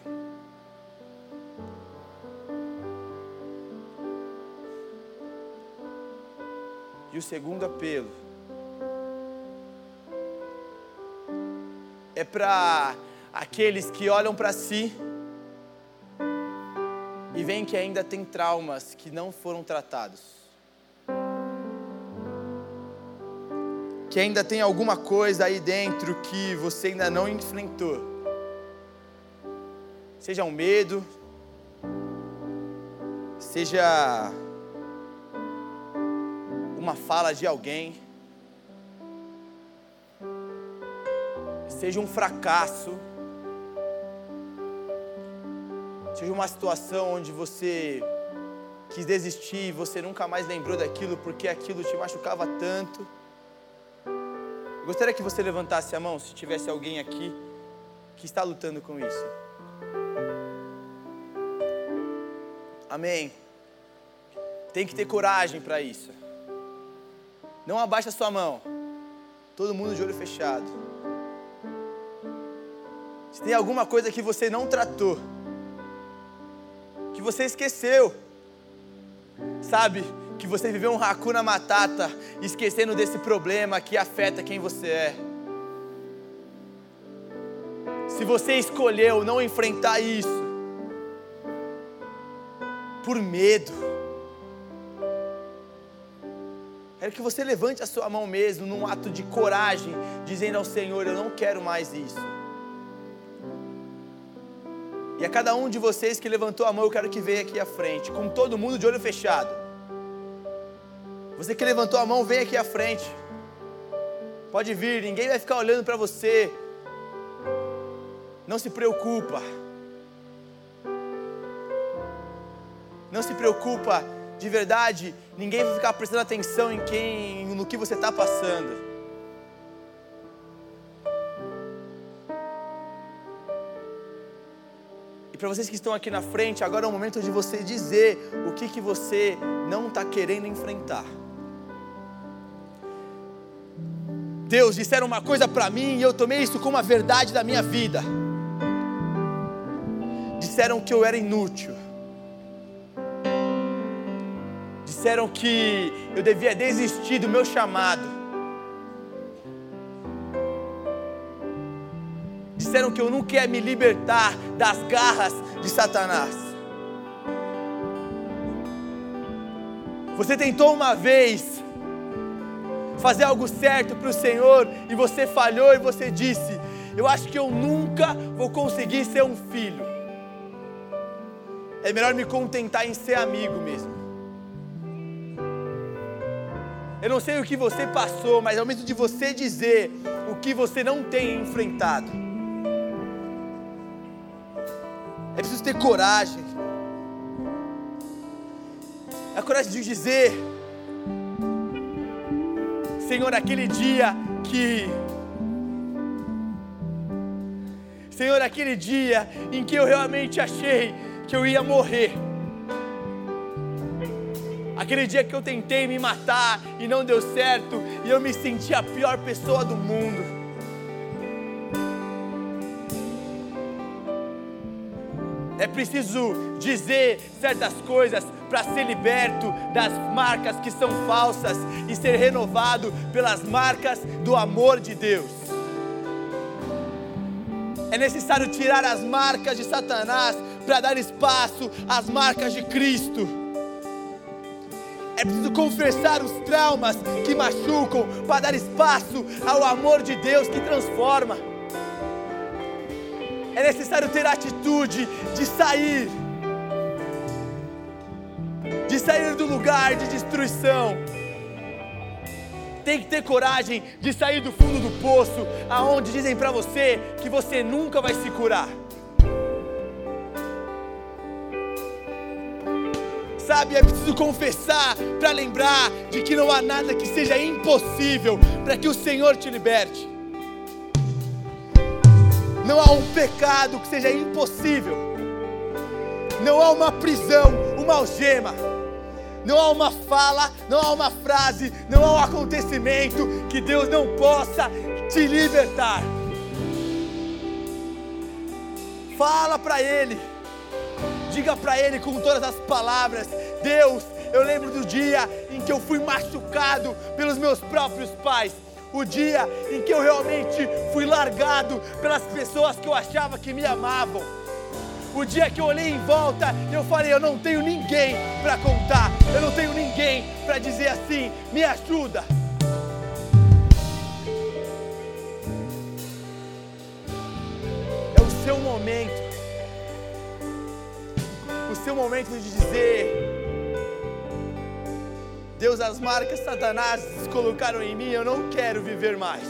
E o segundo apelo é para aqueles que olham para si e veem que ainda tem traumas que não foram tratados. Que ainda tem alguma coisa aí dentro que você ainda não enfrentou. Seja um medo, seja uma fala de alguém, seja um fracasso, seja uma situação onde você quis desistir e você nunca mais lembrou daquilo porque aquilo te machucava tanto. Eu gostaria que você levantasse a mão se tivesse alguém aqui que está lutando com isso. Amém. Tem que ter coragem para isso. Não abaixa a sua mão. Todo mundo de olho fechado. Se tem alguma coisa que você não tratou, que você esqueceu, sabe, que você viveu um Hakuna Matata, esquecendo desse problema que afeta quem você é. Se você escolheu não enfrentar isso, por medo, Quero que você levante a sua mão mesmo, num ato de coragem, dizendo ao Senhor: Eu não quero mais isso. E a cada um de vocês que levantou a mão, eu quero que venha aqui à frente, com todo mundo de olho fechado. Você que levantou a mão, vem aqui à frente. Pode vir, ninguém vai ficar olhando para você. Não se preocupa. Não se preocupa de verdade, ninguém vai ficar prestando atenção em quem, no que você está passando. E para vocês que estão aqui na frente, agora é o momento de você dizer o que, que você não está querendo enfrentar. Deus, disseram uma coisa para mim e eu tomei isso como a verdade da minha vida. Disseram que eu era inútil disseram que eu devia desistir do meu chamado. Disseram que eu não quero me libertar das garras de Satanás. Você tentou uma vez fazer algo certo para o Senhor e você falhou e você disse: Eu acho que eu nunca vou conseguir ser um filho. É melhor me contentar em ser amigo mesmo. Eu não sei o que você passou, mas é o momento de você dizer o que você não tem enfrentado. É preciso ter coragem. a coragem de dizer: Senhor, aquele dia que. Senhor, aquele dia em que eu realmente achei que eu ia morrer. Aquele dia que eu tentei me matar e não deu certo, e eu me senti a pior pessoa do mundo. É preciso dizer certas coisas para ser liberto das marcas que são falsas e ser renovado pelas marcas do amor de Deus. É necessário tirar as marcas de Satanás para dar espaço às marcas de Cristo. É preciso confessar os traumas que machucam para dar espaço ao amor de Deus que transforma. É necessário ter a atitude de sair, de sair do lugar de destruição. Tem que ter coragem de sair do fundo do poço, aonde dizem para você que você nunca vai se curar. Sabe, é preciso confessar para lembrar de que não há nada que seja impossível para que o Senhor te liberte. Não há um pecado que seja impossível. Não há uma prisão, uma algema. Não há uma fala, não há uma frase, não há um acontecimento que Deus não possa te libertar. Fala para Ele, diga para Ele com todas as palavras: Deus, eu lembro do dia em que eu fui machucado pelos meus próprios pais o dia em que eu realmente fui largado pelas pessoas que eu achava que me amavam. O dia que eu olhei em volta e eu falei, eu não tenho ninguém para contar, eu não tenho ninguém para dizer assim, me ajuda. É o seu momento. O seu momento de dizer, Deus, as marcas Satanás colocaram em mim, eu não quero viver mais.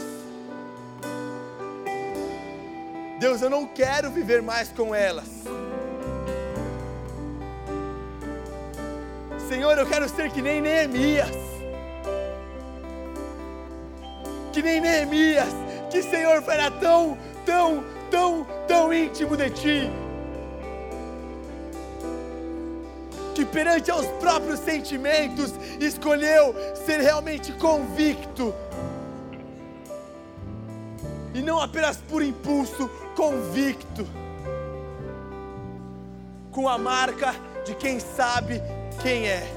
Deus, eu não quero viver mais com elas. Senhor, eu quero ser que nem Neemias. Que nem Neemias, que Senhor era tão, tão, tão, tão íntimo de Ti perante aos próprios sentimentos escolheu ser realmente convicto. E não apenas por impulso, convicto. Com a marca de quem sabe quem é.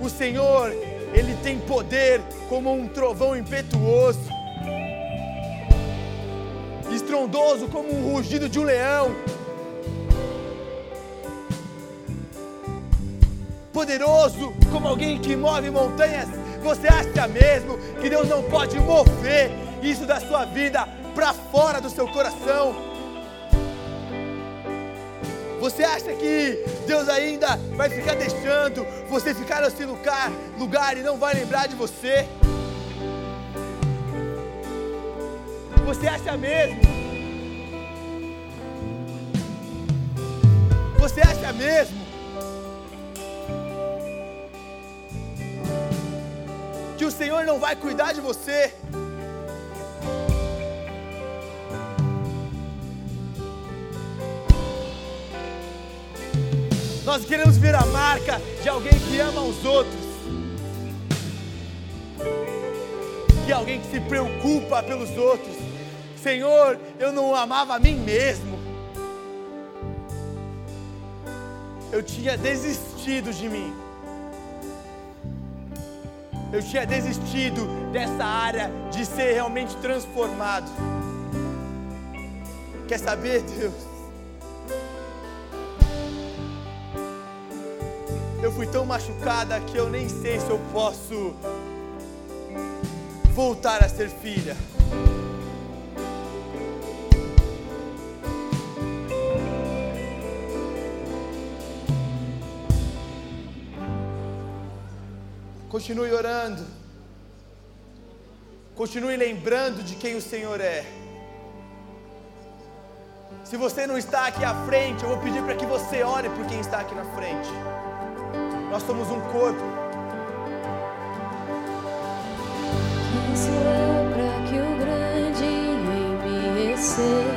O Senhor, Ele tem poder como um trovão impetuoso estrondoso como um rugido de um leão, poderoso como alguém que move montanhas. Você acha mesmo que Deus não pode mover isso da sua vida para fora do seu coração? Você acha que Deus ainda vai ficar deixando você ficar nesse lugar, lugar e não vai lembrar de você? Você acha mesmo? Você acha mesmo? Que o Senhor não vai cuidar de você? Nós queremos ver a marca de alguém que ama os outros. De alguém que se preocupa pelos outros. Senhor, eu não amava a mim mesmo. Eu tinha desistido de mim. Eu tinha desistido dessa área de ser realmente transformado. Quer saber, Deus? Eu fui tão machucada que eu nem sei se eu posso voltar a ser filha. Continue orando. Continue lembrando de quem o Senhor é. Se você não está aqui à frente, eu vou pedir para que você ore por quem está aqui na frente. Nós somos um corpo. Quem sou eu para que o grande em me receba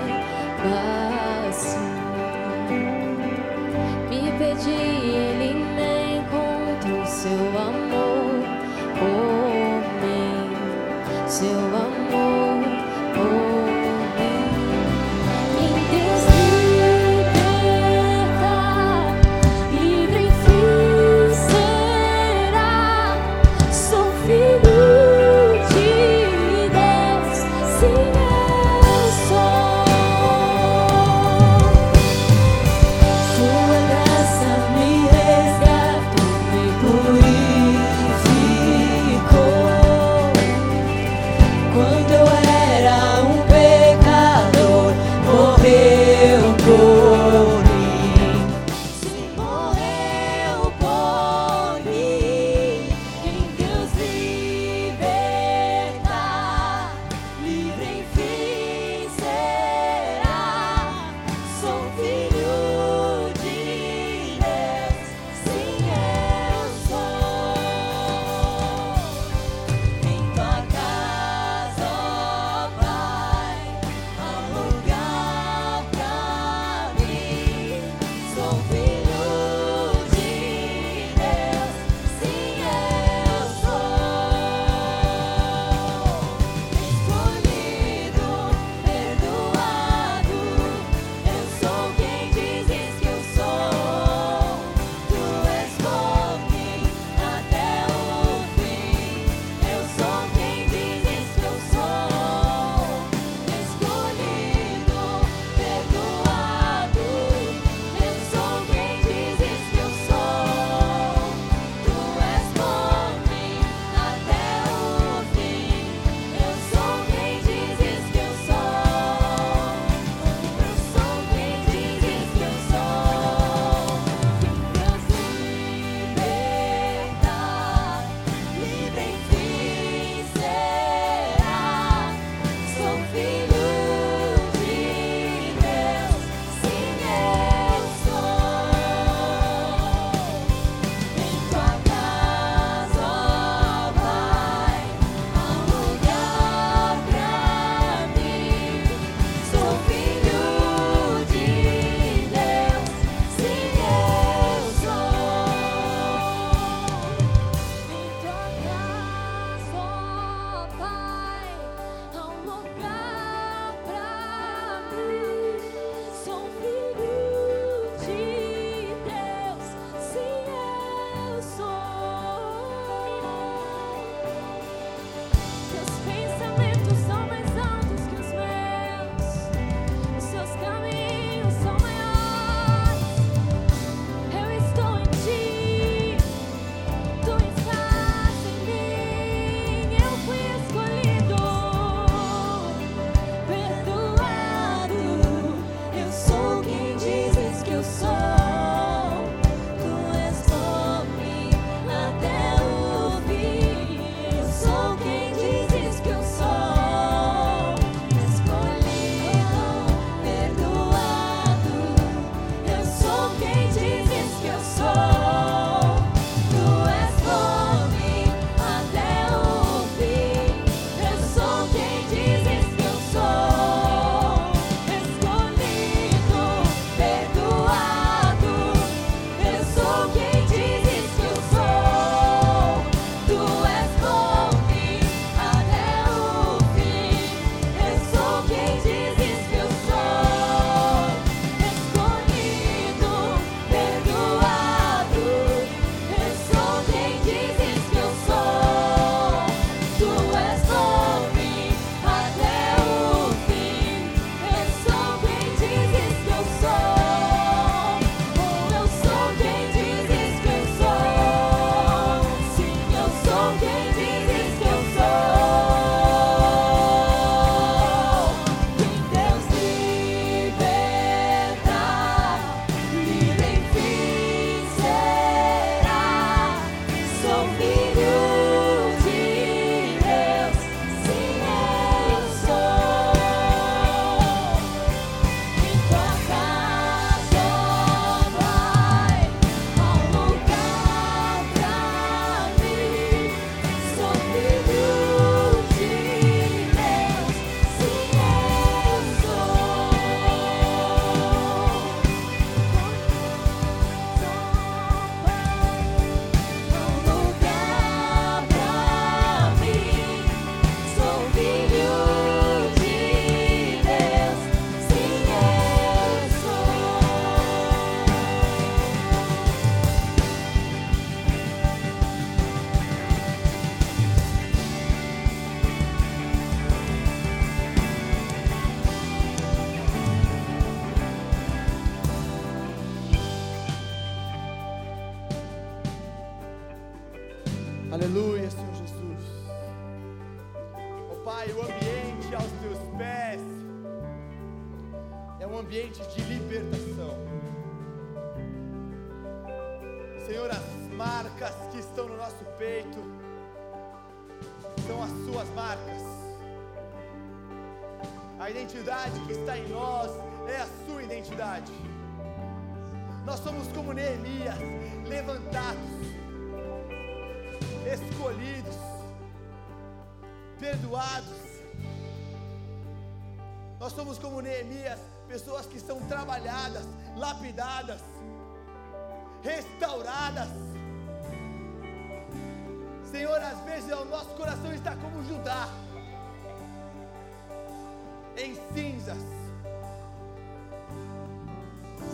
A identidade que está em nós é a sua identidade. Nós somos como Neemias, levantados, escolhidos, perdoados. Nós somos como Neemias, pessoas que são trabalhadas, lapidadas, restauradas. Senhor, às vezes o nosso coração está como Judá, em cinzas,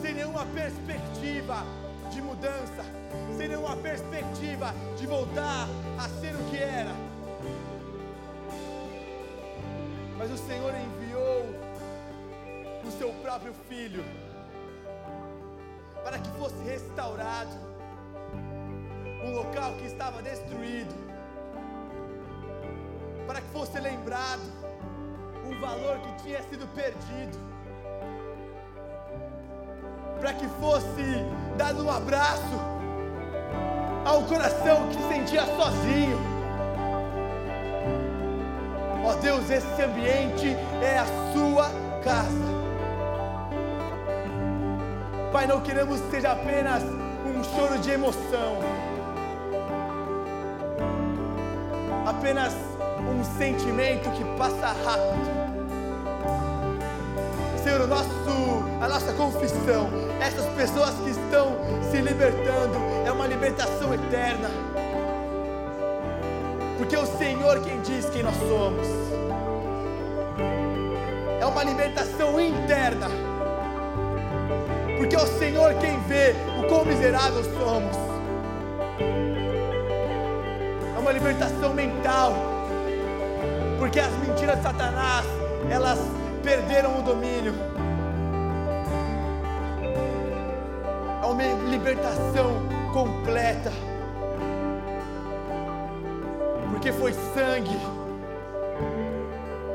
sem nenhuma perspectiva de mudança, sem nenhuma perspectiva de voltar a ser o que era. Mas o Senhor enviou o seu próprio filho para que fosse restaurado um local que estava destruído, para que fosse lembrado um valor que tinha sido perdido, para que fosse dado um abraço ao coração que se sentia sozinho. Ó oh Deus, esse ambiente é a sua casa. Pai, não queremos que seja apenas um choro de emoção, apenas um sentimento que passa rápido. Senhor, nosso, a nossa confissão, essas pessoas que estão se libertando, é uma libertação eterna. Porque é o Senhor quem diz quem nós somos. É uma libertação interna. Porque é o Senhor quem vê o quão miserável somos. É uma libertação mental. Porque as mentiras de Satanás, elas perderam o domínio. É uma libertação completa. Porque foi sangue,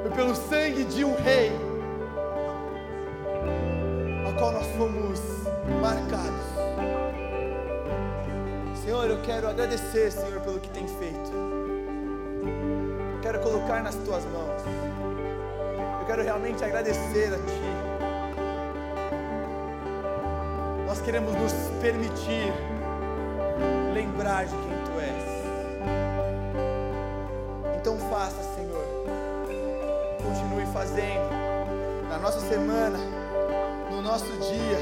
foi pelo sangue de um rei, a qual nós fomos marcados. Senhor, eu quero agradecer, Senhor, pelo que tem feito. Quero colocar nas tuas mãos quero realmente agradecer a Ti. Nós queremos nos permitir lembrar de quem Tu és. Então faça, Senhor. Continue fazendo na nossa semana, no nosso dia.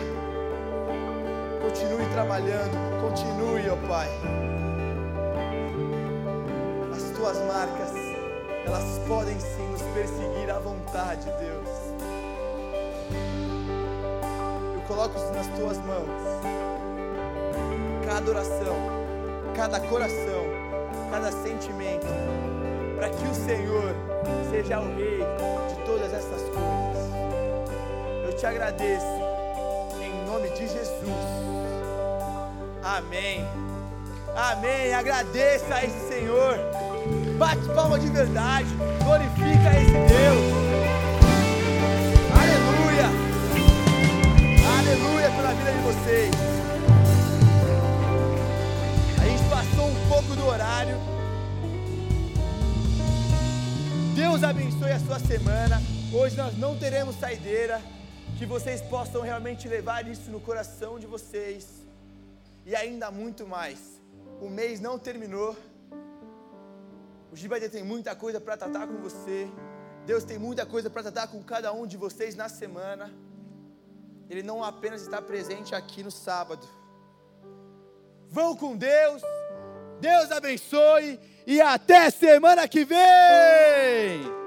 Continue trabalhando, continue, ó Pai. Elas podem sim nos perseguir à vontade, Deus. Eu coloco nas tuas mãos cada oração, cada coração, cada sentimento, para que o Senhor seja o Rei de todas essas coisas. Eu te agradeço, em nome de Jesus. Amém. Amém. Agradeça a esse Senhor. Bate palma de verdade. Glorifica esse Deus. Aleluia. Aleluia pela vida de vocês. A gente passou um pouco do horário. Deus abençoe a sua semana. Hoje nós não teremos saideira. Que vocês possam realmente levar isso no coração de vocês. E ainda muito mais. O mês não terminou. O Gibaide tem muita coisa para tratar com você. Deus tem muita coisa para tratar com cada um de vocês na semana. Ele não apenas está presente aqui no sábado. Vão com Deus. Deus abençoe e até semana que vem.